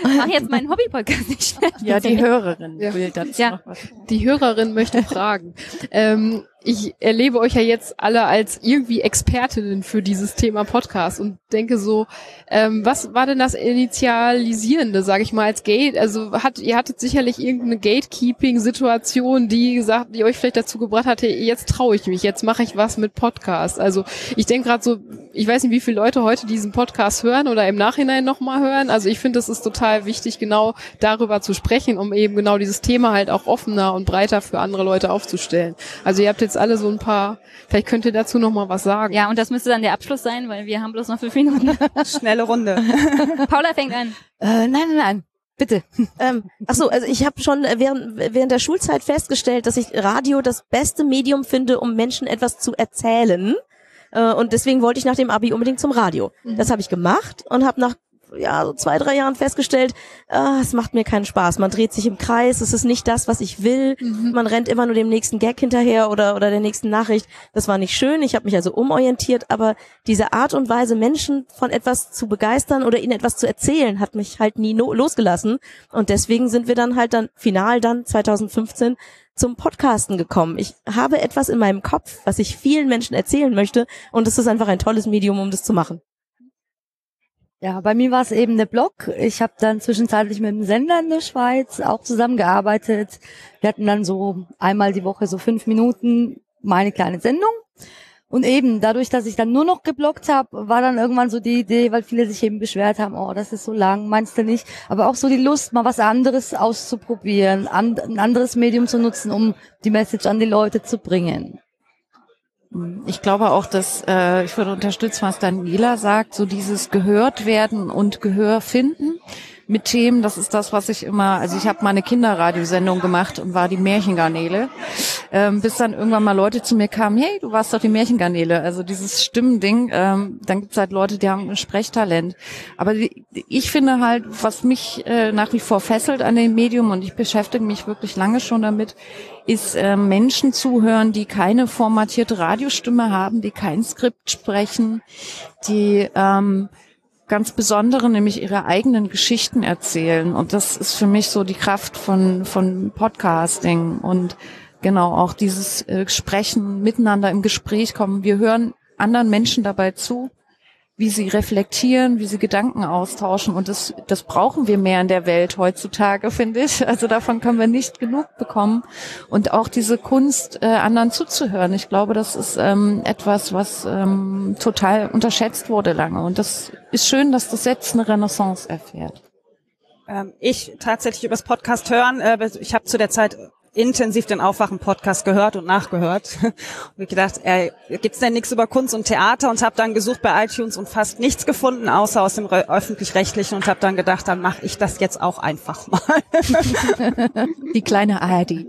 mach jetzt meinen Hobby-Podcast nicht Ja, die Hörerin ja. will dazu ja. noch was. Die Hörerin möchte [laughs] fragen. ähm, ich erlebe euch ja jetzt alle als irgendwie Expertinnen für dieses Thema Podcast und denke so, ähm, was war denn das Initialisierende, sage ich mal, als Gate? Also hat, ihr hattet sicherlich irgendeine Gatekeeping-Situation, die gesagt, die euch vielleicht dazu gebracht hatte, jetzt traue ich mich, jetzt mache ich was mit Podcast. Also ich denke gerade so, ich weiß nicht, wie viele Leute heute diesen Podcast hören oder im Nachhinein nochmal hören. Also ich finde, es ist total wichtig, genau darüber zu sprechen, um eben genau dieses Thema halt auch offener und breiter für andere Leute aufzustellen. Also ihr habt jetzt alle so ein paar, vielleicht könnt ihr dazu nochmal was sagen. Ja, und das müsste dann der Abschluss sein, weil wir haben bloß noch fünf Minuten. [laughs] Schnelle Runde. [laughs] Paula fängt an. Äh, nein, nein, nein. Bitte. [laughs] Ähm, ach so, also ich habe schon während, während der Schulzeit festgestellt, dass ich Radio das beste Medium finde, um Menschen etwas zu erzählen. Äh, und deswegen wollte ich nach dem Abi unbedingt zum Radio. Das habe ich gemacht und habe nach ja, so zwei, drei Jahren festgestellt, ah, es macht mir keinen Spaß. Man dreht sich im Kreis, es ist nicht das, was ich will. Man rennt immer nur dem nächsten Gag hinterher oder, oder der nächsten Nachricht. Das war nicht schön. Ich habe mich also umorientiert, aber diese Art und Weise, Menschen von etwas zu begeistern oder ihnen etwas zu erzählen, hat mich halt nie no losgelassen. Und deswegen sind wir dann halt dann final dann 2015 zum Podcasten gekommen. Ich habe etwas in meinem Kopf, was ich vielen Menschen erzählen möchte und es ist einfach ein tolles Medium, um das zu machen. Ja, bei mir war es eben der Blog. Ich habe dann zwischenzeitlich mit dem Sender in der Schweiz auch zusammengearbeitet. Wir hatten dann so einmal die Woche so fünf Minuten meine kleine Sendung. Und eben dadurch, dass ich dann nur noch geblockt habe, war dann irgendwann so die Idee, weil viele sich eben beschwert haben, oh, das ist so lang, meinst du nicht? Aber auch so die Lust, mal was anderes auszuprobieren, an, ein anderes Medium zu nutzen, um die Message an die Leute zu bringen. Ich glaube auch, dass äh, ich würde unterstützen, was Daniela sagt, so dieses gehört werden und Gehör finden mit Themen. Das ist das, was ich immer, also ich habe mal eine Kinderradiosendung gemacht und war die Märchengarnele, ähm, bis dann irgendwann mal Leute zu mir kamen, hey, du warst doch die Märchengarnele. Also dieses Stimmending, ähm, dann gibt's halt Leute, die haben ein Sprechtalent. Aber die, ich finde halt, was mich äh, nach wie vor fesselt an dem Medium und ich beschäftige mich wirklich lange schon damit, ist äh, Menschen zuhören, die keine formatierte Radiostimme haben, die kein Skript sprechen, die ähm, ganz besondere, nämlich ihre eigenen Geschichten erzählen. Und das ist für mich so die Kraft von, von Podcasting und genau auch dieses äh, Sprechen, miteinander im Gespräch kommen. Wir hören anderen Menschen dabei zu wie sie reflektieren, wie sie Gedanken austauschen. Und das, das brauchen wir mehr in der Welt heutzutage, finde ich. Also davon können wir nicht genug bekommen. Und auch diese Kunst, äh, anderen zuzuhören. Ich glaube, das ist ähm, etwas, was ähm, total unterschätzt wurde lange. Und das ist schön, dass das jetzt eine Renaissance erfährt. Ähm, ich tatsächlich übers Podcast hören. Äh, ich habe zu der Zeit intensiv den Aufwachen-Podcast gehört und nachgehört. [laughs] und ich gedacht, äh, gibt's denn nichts über Kunst und Theater? Und habe dann gesucht bei iTunes und fast nichts gefunden, außer aus dem öffentlich-rechtlichen und habe dann gedacht, dann mache ich das jetzt auch einfach mal. [laughs] [laughs] Die kleine ARD.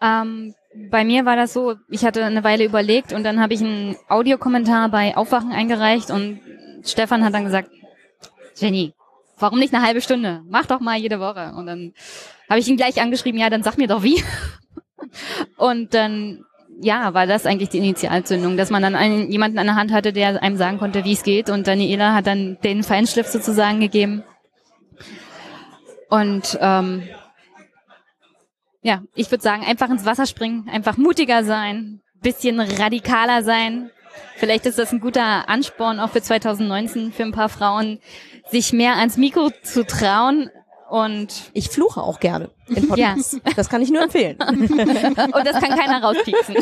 ähm, bei mir war das so, ich hatte eine Weile überlegt und dann habe ich einen Audiokommentar bei Aufwachen eingereicht und Stefan hat dann gesagt, Jenny, warum nicht eine halbe Stunde? Mach doch mal jede Woche. Und dann habe ich ihn gleich angeschrieben, ja, dann sag mir doch wie. Und dann, ja, war das eigentlich die Initialzündung, dass man dann einen, jemanden an der Hand hatte, der einem sagen konnte, wie es geht. Und Daniela hat dann den Feinschliff sozusagen gegeben. Und ähm, ja, ich würde sagen, einfach ins Wasser springen, einfach mutiger sein, bisschen radikaler sein. Vielleicht ist das ein guter Ansporn auch für 2019 für ein paar Frauen, sich mehr ans Mikro zu trauen. Und ich fluche auch gerne. Ja. Das kann ich nur empfehlen. [laughs] Und das kann keiner rauspieksen.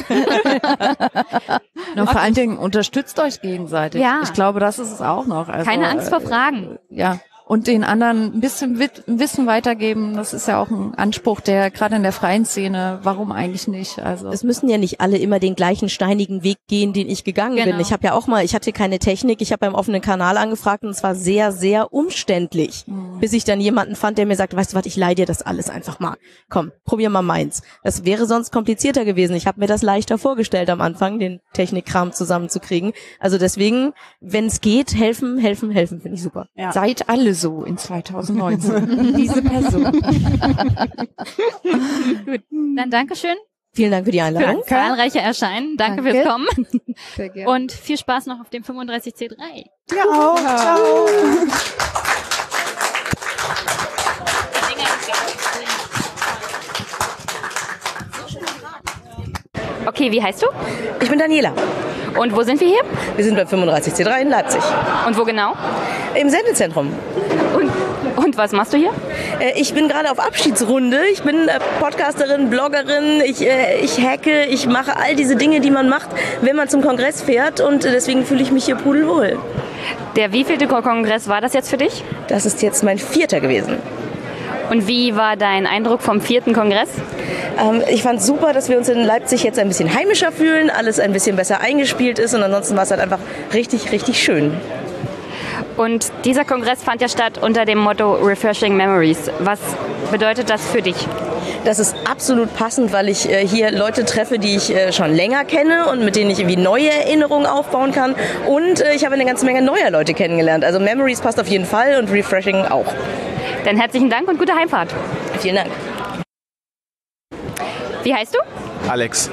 Und vor allen Dingen unterstützt euch gegenseitig. Ja. Ich glaube, das ist es auch noch. Also, Keine Angst vor Fragen. Äh, ja und den anderen ein bisschen Wissen weitergeben. Das ist ja auch ein Anspruch, der gerade in der freien Szene, warum eigentlich nicht? Also es müssen ja nicht alle immer den gleichen steinigen Weg gehen, den ich gegangen genau. bin. Ich habe ja auch mal, ich hatte keine Technik, ich habe beim offenen Kanal angefragt und es war sehr, sehr umständlich, mhm. bis ich dann jemanden fand, der mir sagt, weißt du was, ich leih dir das alles einfach mal. Komm, probier mal meins. Das wäre sonst komplizierter gewesen. Ich habe mir das leichter vorgestellt am Anfang, den Technikkram zusammenzukriegen. Also deswegen, wenn es geht, helfen, helfen, helfen, finde ich super. Ja. Seid alle so in 2019. [laughs] Diese Person. [laughs] Gut, dann Dankeschön. Vielen Dank für die Einladung. Für zahlreiche Erscheinen. Danke, Danke, fürs Kommen. [laughs] Sehr gerne. Und viel Spaß noch auf dem 35C3. Ja, auch. Ciao. Okay, wie heißt du? Ich bin Daniela. Und wo sind wir hier? Wir sind beim 35C3 in Leipzig. Und wo genau? Im Sendezentrum. Und, und was machst du hier? Äh, Ich bin gerade auf Abschiedsrunde. Ich bin äh, Podcasterin, Bloggerin. Ich, äh, ich hacke. Ich mache all diese Dinge, die man macht, wenn man zum Kongress fährt. Und deswegen fühle ich mich hier pudelwohl. Der wievielte Ko- Kongress war das jetzt für dich? Das ist jetzt mein vierter gewesen. Und wie war dein Eindruck vom vierten Kongress? Ähm, ich fand super, dass wir uns in Leipzig jetzt ein bisschen heimischer fühlen, alles ein bisschen besser eingespielt ist und ansonsten war es halt einfach richtig, richtig schön. Und dieser Kongress fand ja statt unter dem Motto Refreshing Memories. Was bedeutet das für dich? Das ist absolut passend, weil ich äh, hier Leute treffe, die ich äh, schon länger kenne und mit denen ich irgendwie neue Erinnerungen aufbauen kann. Und äh, ich habe eine ganze Menge neuer Leute kennengelernt. Also Memories passt auf jeden Fall und Refreshing auch. Dann herzlichen Dank und gute Heimfahrt. Vielen Dank. Wie heißt du? Alex,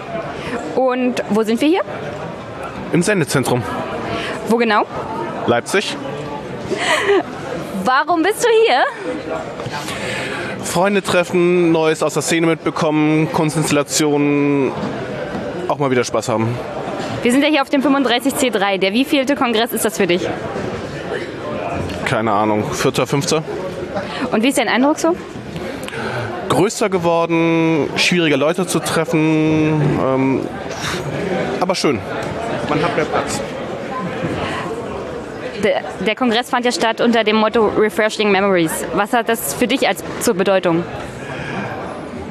Und wo sind wir hier? im Sendezentrum. Wo genau? Leipzig. Warum bist du hier? Freunde treffen, Neues aus der Szene mitbekommen, Kunstinstallationen, auch mal wieder Spaß haben. Wir sind ja hier auf dem 35C3. Der wievielte Kongress ist das für dich? Keine Ahnung, vierter, fünfter. Und wie ist dein Eindruck so? Größer geworden, schwieriger Leute zu treffen, ähm, aber schön. Man hat mehr Platz. Der, der Kongress fand ja statt unter dem Motto Refreshing Memories. Was hat das für dich als zur Bedeutung?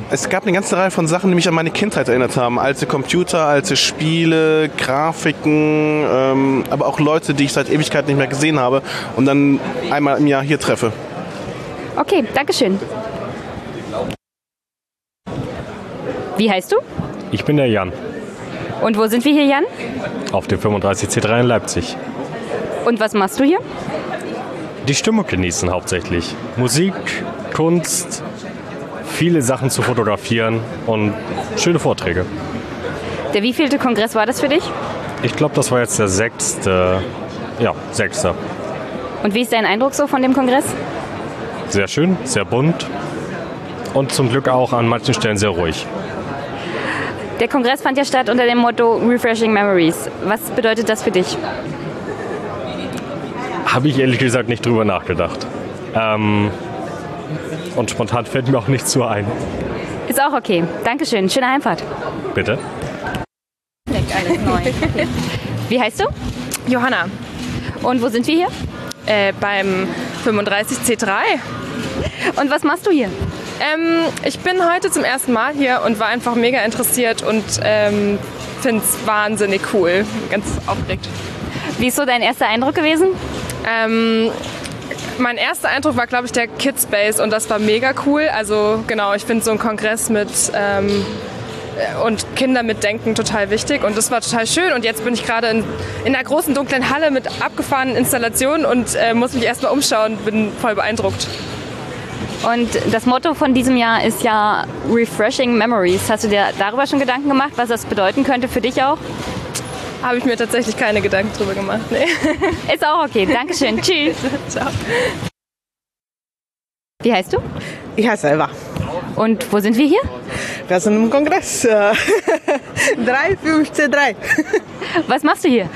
Es gab eine ganze Reihe von Sachen, die mich an meine Kindheit erinnert haben. Alte Computer, alte Spiele, Grafiken, ähm, aber auch Leute, die ich seit Ewigkeit nicht mehr gesehen habe und dann einmal im Jahr hier treffe. Okay, Dankeschön. Wie heißt du? Ich bin der Jan Und wo sind wir hier, Jan? auf dem 35C3 in Leipzig. Und was machst du hier? Die Stimmung genießen hauptsächlich. Musik, Kunst, viele Sachen zu fotografieren und schöne Vorträge. Der wievielte Kongress war das für dich? Ich glaube, das war jetzt der sechste, ja, sechste. Und wie ist dein Eindruck so von dem Kongress? Sehr schön, sehr bunt und zum Glück auch an manchen Stellen sehr ruhig. Der Kongress fand ja statt unter dem Motto Refreshing Memories. Was bedeutet das für dich? Habe ich ehrlich gesagt nicht drüber nachgedacht. Ähm, und spontan fällt mir auch nichts zu ein. Ist auch okay. Dankeschön. Schöne Heimfahrt. Bitte? Wie heißt du? Johanna, Und wo sind wir hier? Äh, beim 35C3. Und was machst du hier? Ähm, ich bin heute zum ersten Mal hier und war einfach mega interessiert und ähm, finde es wahnsinnig cool. Ganz aufgeregt. Wie ist so dein erster Eindruck gewesen? Ähm, mein erster Eindruck war, glaube ich, der Kidspace und das war mega cool. Also genau, ich finde so ein Kongress mit ähm, äh, und Kinder mitdenken total wichtig und das war total schön. Und jetzt bin ich gerade in, in einer großen dunklen Halle mit abgefahrenen Installationen und äh, muss mich erstmal umschauen, bin voll beeindruckt. Und das Motto von diesem Jahr ist ja Refreshing Memories. Hast du dir darüber schon Gedanken gemacht, was das bedeuten könnte für dich auch? Habe ich mir tatsächlich keine Gedanken drüber gemacht. Nee. [laughs] Ist auch okay. Dankeschön. [laughs] Tschüss. Ciao. Wie heißt du? Ich heiße Eva. Und wo sind wir hier? Wir sind im Kongress. [laughs] äh, 353. [laughs] Was machst du hier?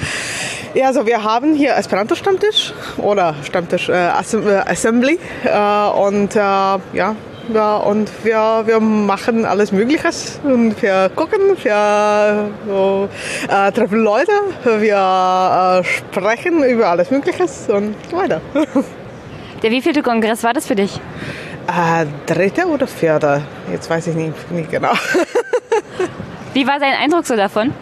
Ja, also wir haben hier Esperanto-Stammtisch oder Stammtisch äh, äh, Assembly äh, und äh, ja, ja, und wir, wir machen alles Mögliche und wir gucken, wir so, äh, treffen Leute, wir äh, sprechen über alles Mögliche und so weiter. [laughs] Der wievielte Kongress war das für dich? Äh, dritte oder vierte? Jetzt weiß ich nicht, nicht genau. [laughs] Wie war dein Eindruck so davon?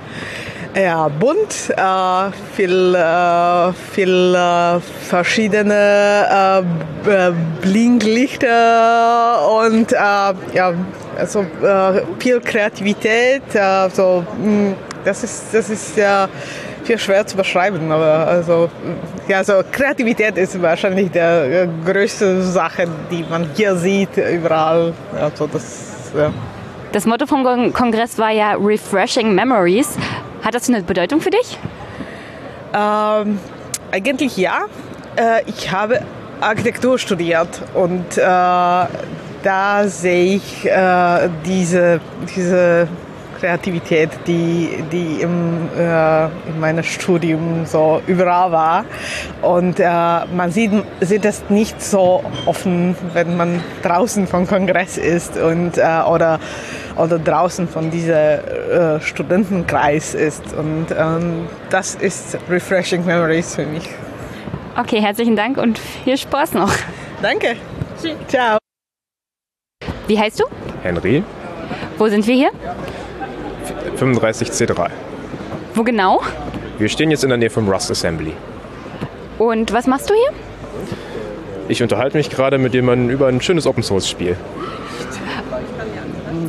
Ja, bunt, äh, viel, äh, viel äh, verschiedene äh, B- Blinklichter und äh, ja, also äh, viel Kreativität. Äh, so, mh, das ist, das ist ja viel schwer zu beschreiben, aber also, ja, so Kreativität ist wahrscheinlich die äh, größte Sache, die man hier sieht, überall. Also das, ja. Das Motto vom Kon- Kongress war ja Refreshing Memories. Hat das eine Bedeutung für dich? Ähm, eigentlich ja. Äh, ich habe Architektur studiert und äh, da sehe ich äh, diese, diese Kreativität, die, die im, äh, in meinem Studium so überall war. Und äh, man sieht, sieht das nicht so offen, wenn man draußen vom Kongress ist und, äh, oder, oder draußen von diesem äh, Studentenkreis ist. Und ähm, das ist refreshing memories für mich. Okay, herzlichen Dank und viel Spaß noch. Danke. Ciao. Wie heißt du? Henry, Wo sind wir hier? 35C3. Wo genau? Wir stehen jetzt in der Nähe vom Rust Assembly. Und was machst du hier? Ich unterhalte mich gerade mit jemandem über ein schönes Open Source Spiel.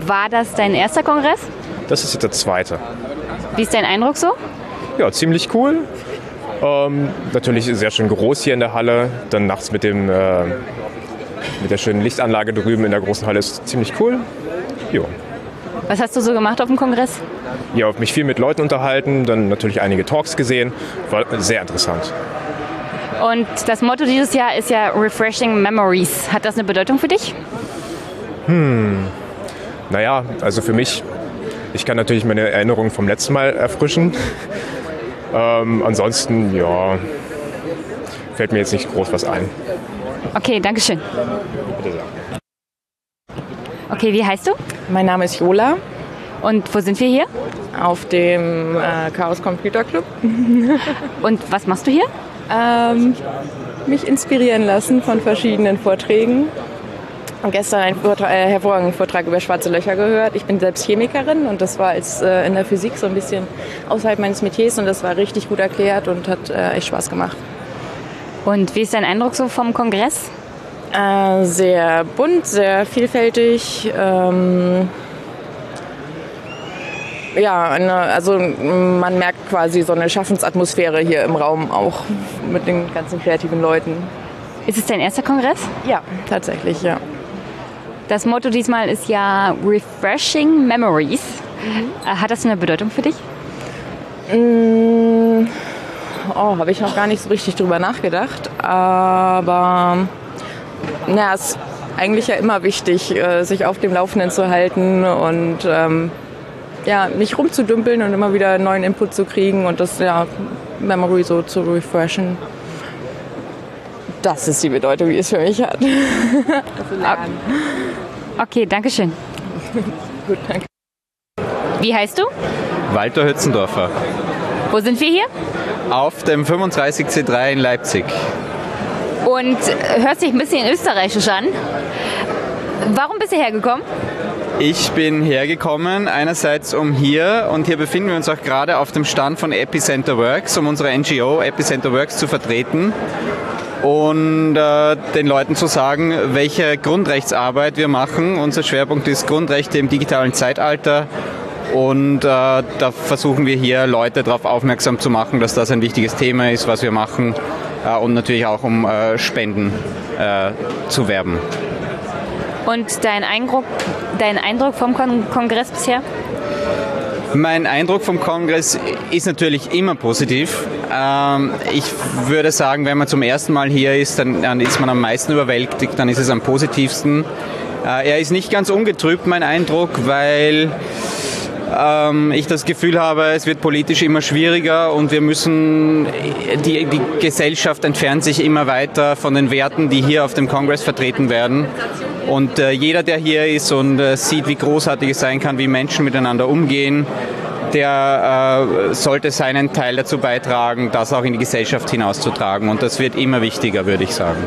War das dein erster Kongress? Das ist jetzt der zweite. Wie ist dein Eindruck so? Ja, ziemlich cool. Ähm, natürlich sehr schön groß hier in der Halle. Dann nachts mit, dem, äh, mit der schönen Lichtanlage drüben in der großen Halle ist ziemlich cool. Jo. Was hast du so gemacht auf dem Kongress? Ja, mich viel mit Leuten unterhalten, dann natürlich einige Talks gesehen. War sehr interessant. Und das Motto dieses Jahr ist ja Refreshing Memories. Hat das eine Bedeutung für dich? Hm. Naja, also für mich, ich kann natürlich meine Erinnerungen vom letzten Mal erfrischen. ähm, ansonsten, ja, fällt mir jetzt nicht groß was ein. Okay, danke schön. Bitte sehr. Okay, wie heißt du? Mein Name ist Jola. Und wo sind wir hier? Auf dem äh, Chaos Computer Club. [laughs] Und was machst du hier? Ähm, mich inspirieren lassen von verschiedenen Vorträgen. Und gestern einen Vortrag, äh, hervorragenden Vortrag über schwarze Löcher gehört. Ich bin selbst Chemikerin und das war als äh, in der Physik so ein bisschen außerhalb meines Metiers und das war richtig gut erklärt und hat äh, echt Spaß gemacht. Und wie ist dein Eindruck so vom Kongress? Äh, sehr bunt, sehr vielfältig. Ähm, ja, eine, also man merkt quasi so eine Schaffensatmosphäre hier im Raum auch mit den ganzen kreativen Leuten. Ist es dein erster Kongress? Ja, tatsächlich, ja. Das Motto diesmal ist ja Refreshing Memories. Äh, Hat das eine Bedeutung für dich? Mm, oh, habe ich noch gar nicht so richtig drüber nachgedacht. Aber na, es ist eigentlich ja immer wichtig, äh, sich auf dem Laufenden zu halten und ähm, ja, nicht rumzudümpeln und immer wieder neuen Input zu kriegen und das ja, Memory so zu refreshen. Das ist die Bedeutung, die es für mich hat. Okay, danke schön. [laughs] Gut, danke. Wie heißt du? Walter Hützendorfer. Wo sind wir hier? Auf dem 35C3 in Leipzig. Und hört sich ein bisschen österreichisch an. Warum bist du hergekommen? Ich bin hergekommen, einerseits um hier, und hier befinden wir uns auch gerade auf dem Stand von Epicenter Works, um unsere NGO Epicenter Works zu vertreten und äh, den Leuten zu sagen, welche Grundrechtsarbeit wir machen. Unser Schwerpunkt ist Grundrechte im digitalen Zeitalter. Und äh, da versuchen wir hier Leute darauf aufmerksam zu machen, dass das ein wichtiges Thema ist, was wir machen. Äh, und natürlich auch um äh, Spenden äh, zu werben. Und dein Eindruck, dein Eindruck vom Kon Kongress bisher? Mein Eindruck vom Kongress ist natürlich immer positiv. Ähm, ich würde sagen, wenn man zum ersten Mal hier ist, dann, ist man am meisten überwältigt, dann ist es am positivsten. Er ist nicht ganz ungetrübt, mein Eindruck, weil ähm, ich das Gefühl habe, es wird politisch immer schwieriger und wir müssen, die, die Gesellschaft entfernt sich immer weiter von den Werten, die hier auf dem Kongress vertreten werden. Und äh, jeder, der hier ist und äh, sieht, wie großartig es sein kann, wie Menschen miteinander umgehen, der äh, sollte seinen Teil dazu beitragen, das auch in die Gesellschaft hinauszutragen. Und das wird immer wichtiger, würde ich sagen.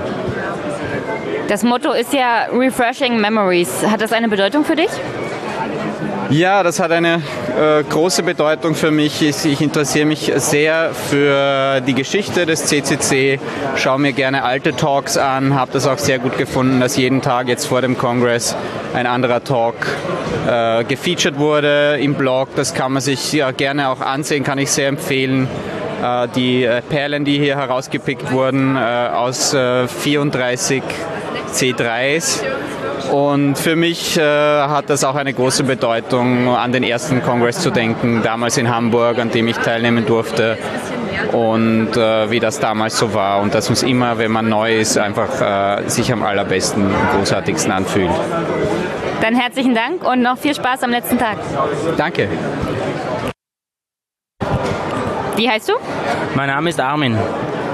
Das Motto ist ja Refreshing Memories. Hat das eine Bedeutung für dich? Ja, das hat eine äh, große Bedeutung für mich. Ich, ich interessiere mich sehr für die Geschichte des CCC, schaue mir gerne alte Talks an, habe das auch sehr gut gefunden, dass jeden Tag jetzt vor dem Kongress ein anderer Talk äh, gefeatured wurde im Blog. Das kann man sich ja gerne auch ansehen, kann ich sehr empfehlen. Äh, die äh, Perlen, die hier herausgepickt wurden äh, aus äh, 34 C3s. Und für mich äh, hat das auch eine große Bedeutung, an den ersten Kongress zu denken, damals in Hamburg, an dem ich teilnehmen durfte. und äh, wie das damals so war und dass uns immer, wenn man neu ist, einfach äh, sich am allerbesten und großartigsten anfühlt. Dann herzlichen Dank und noch viel Spaß am letzten Tag. Danke. Wie heißt du? Mein Name ist Armin.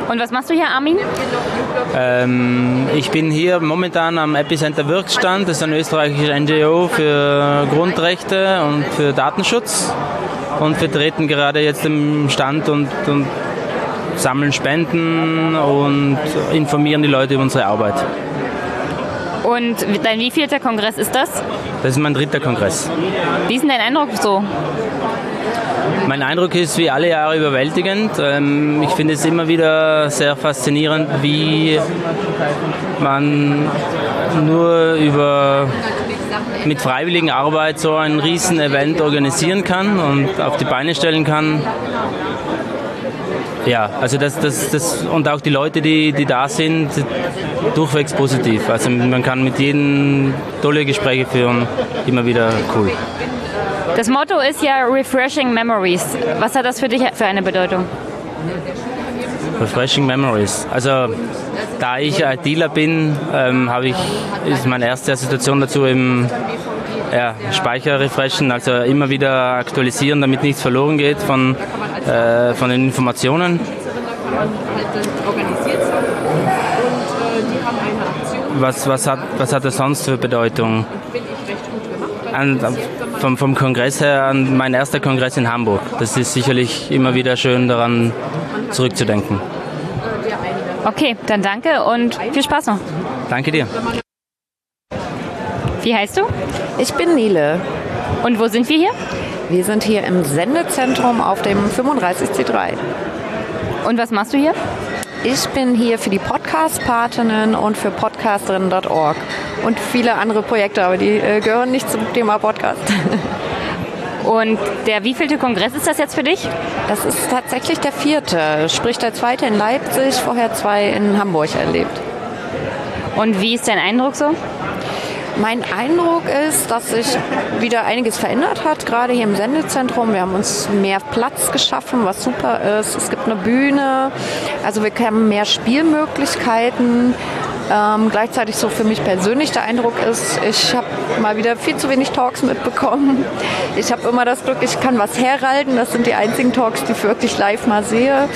Und was machst du hier, Armin? Ähm, ich bin hier momentan am Epicenter Wirkstand. Das ist ein österreichischer NGO für Grundrechte und für Datenschutz. Und wir treten gerade jetzt im Stand und, und sammeln Spenden und informieren die Leute über unsere Arbeit. Und dein wievielter Kongress ist das? Das ist mein dritter Kongress. Wie ist denn dein Eindruck so? Mein Eindruck ist wie alle Jahre überwältigend. Ähm, ich finde es immer wieder sehr faszinierend, wie man nur über mit freiwilligen Arbeit so ein riesen Event organisieren kann und auf die Beine stellen kann. Ja, also das, das, das und auch die Leute, die, die da sind, durchwegs positiv. Also man kann mit jedem tolle Gespräche führen, immer wieder cool. Das Motto ist ja Refreshing Memories. Was hat das für dich für eine Bedeutung? Refreshing Memories. Also da ich Dealer bin, ähm, habe ich ist meine erste Situation dazu im ja, Speicher refreshen, also immer wieder aktualisieren, damit nichts verloren geht von, äh, von den Informationen. Was, was, hat, was hat das sonst für Bedeutung? An, vom, vom Kongress her an mein erster Kongress in Hamburg. Das ist sicherlich immer wieder schön daran zurückzudenken. Okay, dann danke und viel Spaß noch. Danke dir. Wie heißt du? Ich bin Nele. Und wo sind wir hier? Wir sind hier im Sendezentrum auf dem 35C3. Und was machst du hier? Ich bin hier für die Podcast-Patinnen und für podcasterinnen.org und viele andere Projekte, aber die äh, gehören nicht zum Thema Podcast. [laughs] Und der wievielte Kongress ist das jetzt für dich? Das ist tatsächlich der vierte, sprich der zweite in Leipzig, vorher zwei in Hamburg erlebt. Und wie ist dein Eindruck so? Mein Eindruck ist, dass sich wieder einiges verändert hat, gerade hier im Sendezentrum. Wir haben uns mehr Platz geschaffen, was super ist. Es gibt eine Bühne, also wir haben mehr Spielmöglichkeiten. Ähm, gleichzeitig so für mich persönlich der Eindruck ist, ich habe mal wieder viel zu wenig Talks mitbekommen. Ich habe immer das Glück, ich kann was herhalten. Das sind die einzigen Talks, die ich wirklich live mal sehe.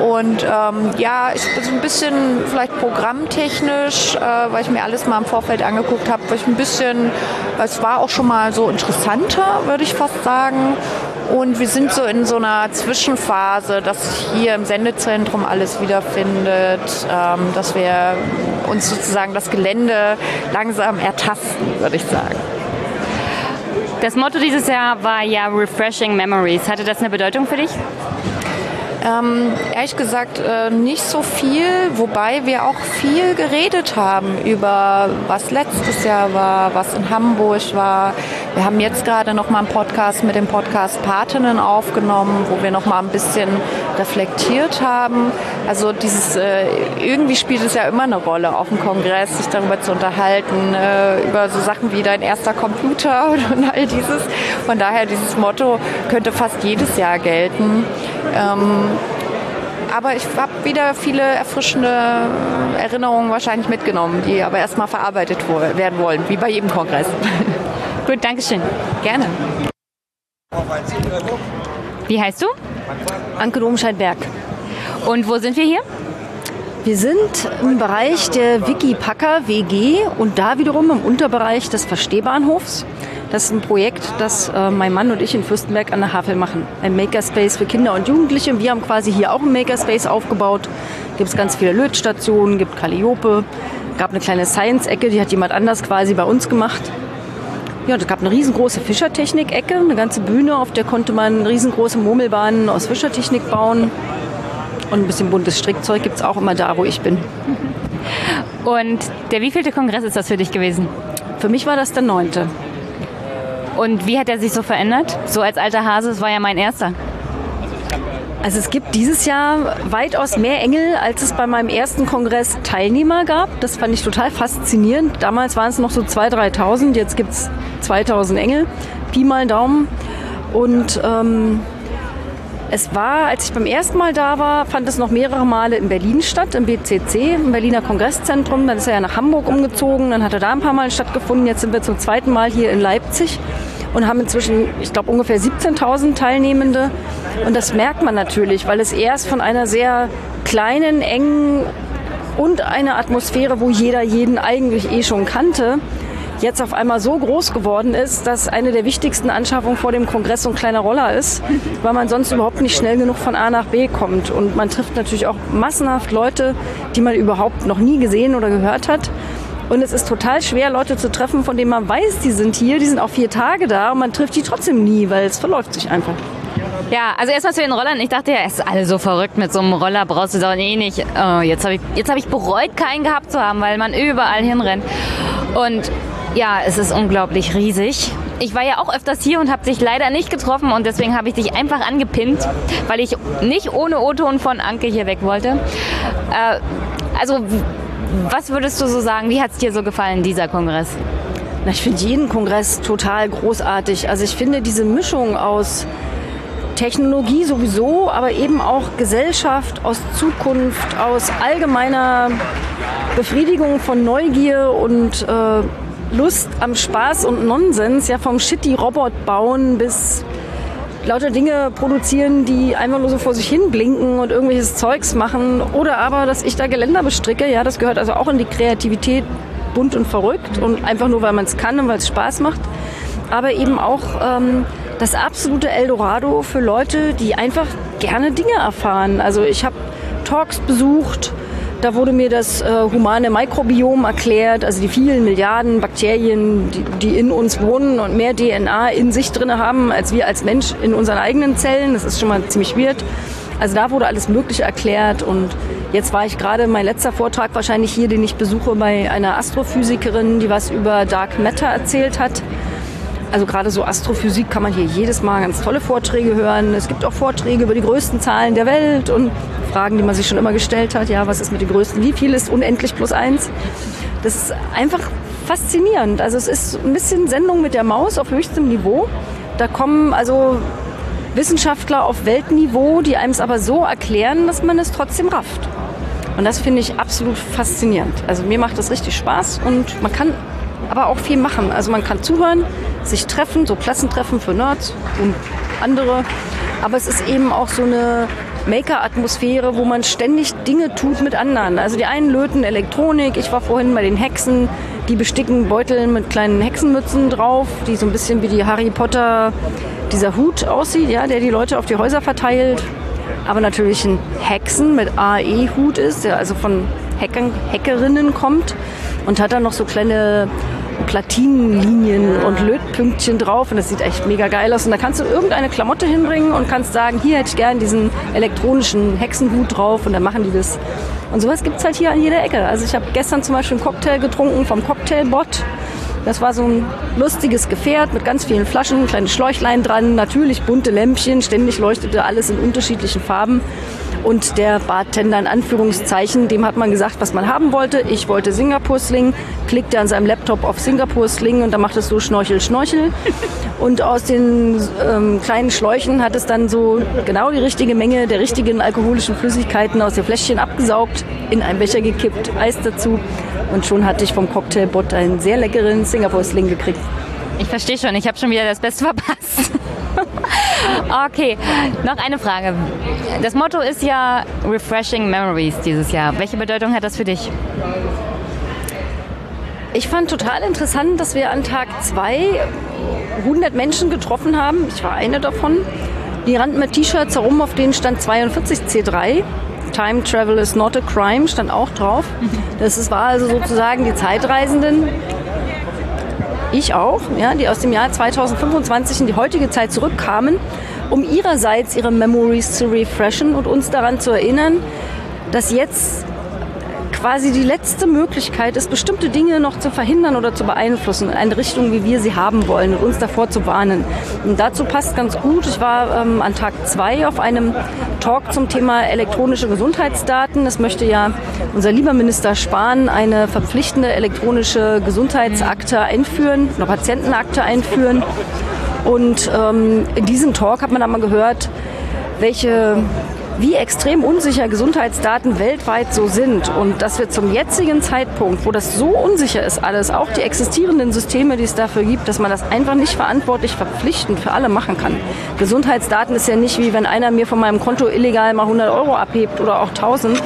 Und ähm, ja, ich bin so ein bisschen vielleicht programmtechnisch, äh, weil ich mir alles mal im Vorfeld angeguckt habe, weil ich ein bisschen, es war auch schon mal so interessanter, würde ich fast sagen. Und wir sind so in so einer Zwischenphase, dass sich hier im Sendezentrum alles wiederfindet, ähm, dass wir uns sozusagen das Gelände langsam ertasten, würde ich sagen. Das Motto dieses Jahr war ja Refreshing Memories. Hatte das eine Bedeutung für dich? Ähm, ehrlich gesagt äh, nicht so viel, wobei wir auch viel geredet haben über was letztes Jahr war, was in Hamburg war. Wir haben jetzt gerade noch mal einen Podcast mit dem Podcast Patinnen aufgenommen, wo wir noch mal ein bisschen reflektiert haben. Also dieses äh, irgendwie spielt es ja immer eine Rolle auf dem Kongress, sich darüber zu unterhalten, äh, über so Sachen wie dein erster Computer [laughs] und all dieses. Von daher dieses Motto könnte fast jedes Jahr gelten. Ähm, aber ich habe wieder viele erfrischende Erinnerungen wahrscheinlich mitgenommen, die aber erstmal verarbeitet werden wollen, wie bei jedem Kongress. [laughs] Gut, Dankeschön. Gerne. Wie heißt du? Anke Domscheit-Berg. Und wo sind wir hier? Wir sind im Bereich der Wikipacker WG und da wiederum im Unterbereich des Verstehbahnhofs. Das ist ein Projekt, das äh, mein Mann und ich in Fürstenberg an der Havel machen. Ein Makerspace für Kinder und Jugendliche. Wir haben quasi hier auch ein Makerspace aufgebaut. Gibt es ganz viele Lötstationen, gibt Calliope, gab eine kleine Science-Ecke, die hat jemand anders quasi bei uns gemacht. Ja, es gab eine riesengroße Fischertechnik-Ecke, eine ganze Bühne, auf der konnte man riesengroße Murmelbahnen aus Fischertechnik bauen. Und ein bisschen buntes Strickzeug gibt es auch immer da, wo ich bin. Und der wievielte Kongress ist das für dich gewesen? Für mich war das der neunte. Und wie hat er sich so verändert? So als alter Hase, es war ja mein erster. Also es gibt dieses Jahr weitaus mehr Engel, als es bei meinem ersten Kongress Teilnehmer gab. Das fand ich total faszinierend. Damals waren es noch so 2.000, 3.000, jetzt gibt es 2.000 Engel. Pi mal Daumen. Und ähm, Es war, als ich beim ersten Mal da war, fand es noch mehrere Male in Berlin statt, im BCC, im Berliner Kongresszentrum. Dann ist er ja nach Hamburg umgezogen, dann hat er da ein paar Mal stattgefunden. Jetzt sind wir zum zweiten Mal hier in Leipzig und haben inzwischen, ich glaube, ungefähr 17.000 Teilnehmende. Und das merkt man natürlich, weil es erst von einer sehr kleinen, engen und einer Atmosphäre, wo jeder jeden eigentlich eh schon kannte, jetzt auf einmal so groß geworden ist, dass eine der wichtigsten Anschaffungen vor dem Kongress so ein kleiner Roller ist, weil man sonst überhaupt nicht schnell genug von A nach B kommt. Und man trifft natürlich auch massenhaft Leute, die man überhaupt noch nie gesehen oder gehört hat. Und es ist total schwer, Leute zu treffen, von denen man weiß, die sind hier, die sind auch vier Tage da und man trifft die trotzdem nie, weil es verläuft sich einfach. Ja, also erstmal zu den Rollern. Ich dachte ja, es ist alles so verrückt mit so einem Roller, brauchst du doch eh nicht. Oh, jetzt habe ich, hab ich bereut, keinen gehabt zu haben, weil man überall hinrennt. Und ja, es ist unglaublich riesig. Ich war ja auch öfters hier und habe dich leider nicht getroffen und deswegen habe ich dich einfach angepinnt, weil ich nicht ohne O-Ton von Anke hier weg wollte. Äh, also, was würdest du so sagen? Wie hat es dir so gefallen, dieser Kongress? Na, ich finde jeden Kongress total großartig. Also ich finde diese Mischung aus Technologie sowieso, aber eben auch Gesellschaft, aus Zukunft, aus allgemeiner Befriedigung von Neugier und äh, Lust am Spaß und Nonsens, ja vom Shitty-Robot bauen bis lauter Dinge produzieren, die einfach nur so vor sich hin blinken und irgendwelches Zeugs machen. Oder aber, dass ich da Geländer bestricke, ja, das gehört also auch in die Kreativität bunt und verrückt und einfach nur, weil man es kann und weil es Spaß macht. Aber eben auch ähm, das absolute Eldorado für Leute, die einfach gerne Dinge erfahren. Also ich habe Talks besucht, da wurde mir das äh, humane Mikrobiom erklärt, also die vielen Milliarden Bakterien, die, die, in uns wohnen und mehr DNA in sich drin haben, als wir als Mensch in unseren eigenen Zellen. Das ist schon mal ziemlich weird. Also da wurde alles Mögliche erklärt und jetzt war ich gerade, mein letzter Vortrag wahrscheinlich hier, den ich besuche bei einer Astrophysikerin, die was über Dark Matter erzählt hat. Also gerade so Astrophysik kann man hier jedes Mal ganz tolle Vorträge hören. Es gibt auch Vorträge über die größten Zahlen der Welt und Fragen, die man sich schon immer gestellt hat. Ja, was ist mit den größten? Wie viel ist unendlich plus eins? Das ist einfach faszinierend. Also es ist ein bisschen Sendung mit der Maus auf höchstem Niveau. Da kommen also Wissenschaftler auf Weltniveau, die einem es aber so erklären, dass man es trotzdem rafft. Und das finde ich absolut faszinierend. Also mir macht das richtig Spaß und man kann aber auch viel machen. Also man kann zuhören, sich treffen, so Klassentreffen für Nerds und andere. Aber es ist eben auch so eine Maker-Atmosphäre, wo man ständig Dinge tut mit anderen. Also die einen löten Elektronik. Ich war vorhin bei den Hexen, die besticken Beutel mit kleinen Hexenmützen drauf, die so ein bisschen wie die Harry Potter, dieser Hut aussieht, ja, der die Leute auf die Häuser verteilt. Aber natürlich ein Hexen mit AE-Hut ist, der also von Hackern, Hackerinnen kommt und hat dann noch so kleine Platinenlinien und Lötpünktchen drauf und das sieht echt mega geil aus. Und da kannst du irgendeine Klamotte hinbringen und kannst sagen, hier hätte ich gern diesen elektronischen Hexenhut drauf und dann machen die das. Und sowas gibt es halt hier an jeder Ecke. Also ich habe gestern zum Beispiel einen Cocktail getrunken vom Cocktailbot. Das war so ein lustiges Gefährt mit ganz vielen Flaschen, kleine Schläuchlein dran, natürlich bunte Lämpchen, ständig leuchtete alles in unterschiedlichen Farben. Und der Bartender in Anführungszeichen, dem hat man gesagt, was man haben wollte. Ich wollte Singapur-Sling, klickte an seinem Laptop auf Singapur-Sling und dann macht es so Schnorchel, Schnorchel. [laughs] Und aus den ähm, kleinen Schläuchen hat es dann so genau die richtige Menge der richtigen alkoholischen Flüssigkeiten aus den Fläschchen abgesaugt, in einen Becher gekippt, Eis dazu. Und schon hatte ich vom Cocktailbot einen sehr leckeren Singapur-Sling gekriegt. Ich verstehe schon, ich habe schon wieder das Beste verpasst. [laughs] okay, noch eine Frage. Das Motto ist ja Refreshing Memories dieses Jahr. Welche Bedeutung hat das für dich? Ich fand total interessant, dass wir an Tag 2 100 Menschen getroffen haben. Ich war eine davon. Die rannten mit T-Shirts herum, auf denen stand 42C3. Time Travel is not a crime, stand auch drauf. Das war also sozusagen die Zeitreisenden. Ich auch, ja, die aus dem Jahr 2025 in die heutige Zeit zurückkamen, um ihrerseits ihre Memories zu refreshen und uns daran zu erinnern, dass jetzt quasi die letzte Möglichkeit ist, bestimmte Dinge noch zu verhindern oder zu beeinflussen in eine Richtung, wie wir sie haben wollen und uns davor zu warnen. Und dazu passt ganz gut, ich war ähm, an Tag zwei auf einem Talk zum Thema elektronische Gesundheitsdaten. Es möchte ja unser lieber Minister Spahn eine verpflichtende elektronische Gesundheitsakte einführen, eine Patientenakte einführen. Und ähm, in diesem Talk hat man einmal gehört, welche wie extrem unsicher Gesundheitsdaten weltweit so sind und dass wir zum jetzigen Zeitpunkt, wo das so unsicher ist alles, auch die existierenden Systeme, die es dafür gibt, dass man das einfach nicht verantwortlich verpflichtend für alle machen kann. Gesundheitsdaten ist ja nicht wie wenn einer mir von meinem Konto illegal mal 100 Euro abhebt oder auch 1000.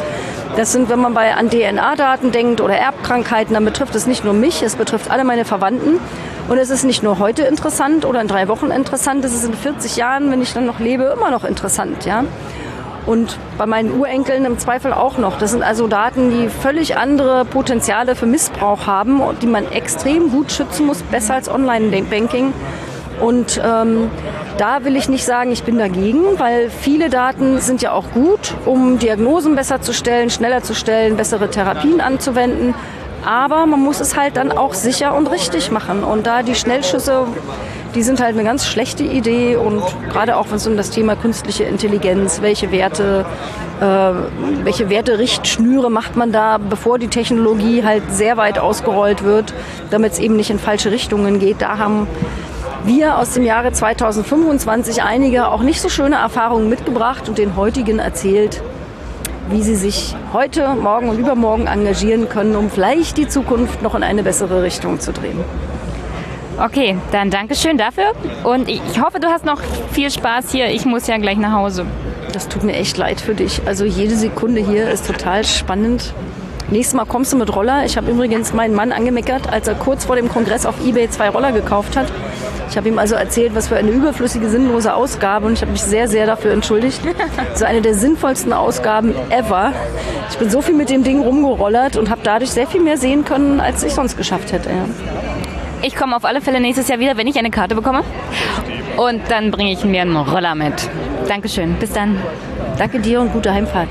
Das sind, wenn man bei an DNA-Daten denkt oder Erbkrankheiten, dann betrifft es nicht nur mich, es betrifft alle meine Verwandten. Und es ist nicht nur heute interessant oder in drei Wochen interessant, es ist in 40 Jahren, wenn ich dann noch lebe, immer noch interessant. Ja? Und bei meinen Urenkeln im Zweifel auch noch. Das sind also Daten, die völlig andere Potenziale für Missbrauch haben und die man extrem gut schützen muss, besser als Online-Banking. Und ähm, da will ich nicht sagen, ich bin dagegen, weil viele Daten sind ja auch gut, um Diagnosen besser zu stellen, schneller zu stellen, bessere Therapien anzuwenden. Aber man muss es halt dann auch sicher und richtig machen. Und da die Schnellschüsse die sind halt eine ganz schlechte Idee und gerade auch wenn es um das Thema künstliche Intelligenz, welche Werte, äh, welche Werterichtschnüre macht man da, bevor die Technologie halt sehr weit ausgerollt wird, damit es eben nicht in falsche Richtungen geht. Da haben wir aus dem Jahre 2025 einige auch nicht so schöne Erfahrungen mitgebracht und den heutigen erzählt, wie sie sich heute, morgen und übermorgen engagieren können, um vielleicht die Zukunft noch in eine bessere Richtung zu drehen. Okay, dann Dankeschön dafür. Und ich hoffe, du hast noch viel Spaß hier. Ich muss ja gleich nach Hause. Das tut mir echt leid für dich. Also jede Sekunde hier ist total spannend. Nächstes Mal kommst du mit Roller. Ich habe übrigens meinen Mann angemeckert, als er kurz vor dem Kongress auf Ebay zwei Roller gekauft hat. Ich habe ihm also erzählt, was für eine überflüssige, sinnlose Ausgabe und ich habe mich sehr, sehr dafür entschuldigt. [laughs] Ist eine der sinnvollsten Ausgaben ever. Ich bin so viel mit dem Ding rumgerollert und habe dadurch sehr viel mehr sehen können, als ich sonst geschafft hätte. Ja. Ich komme auf alle Fälle nächstes Jahr wieder, wenn ich eine Karte bekomme. Und dann bringe ich mir einen Roller mit. Dankeschön. Bis dann. Danke dir und gute Heimfahrt.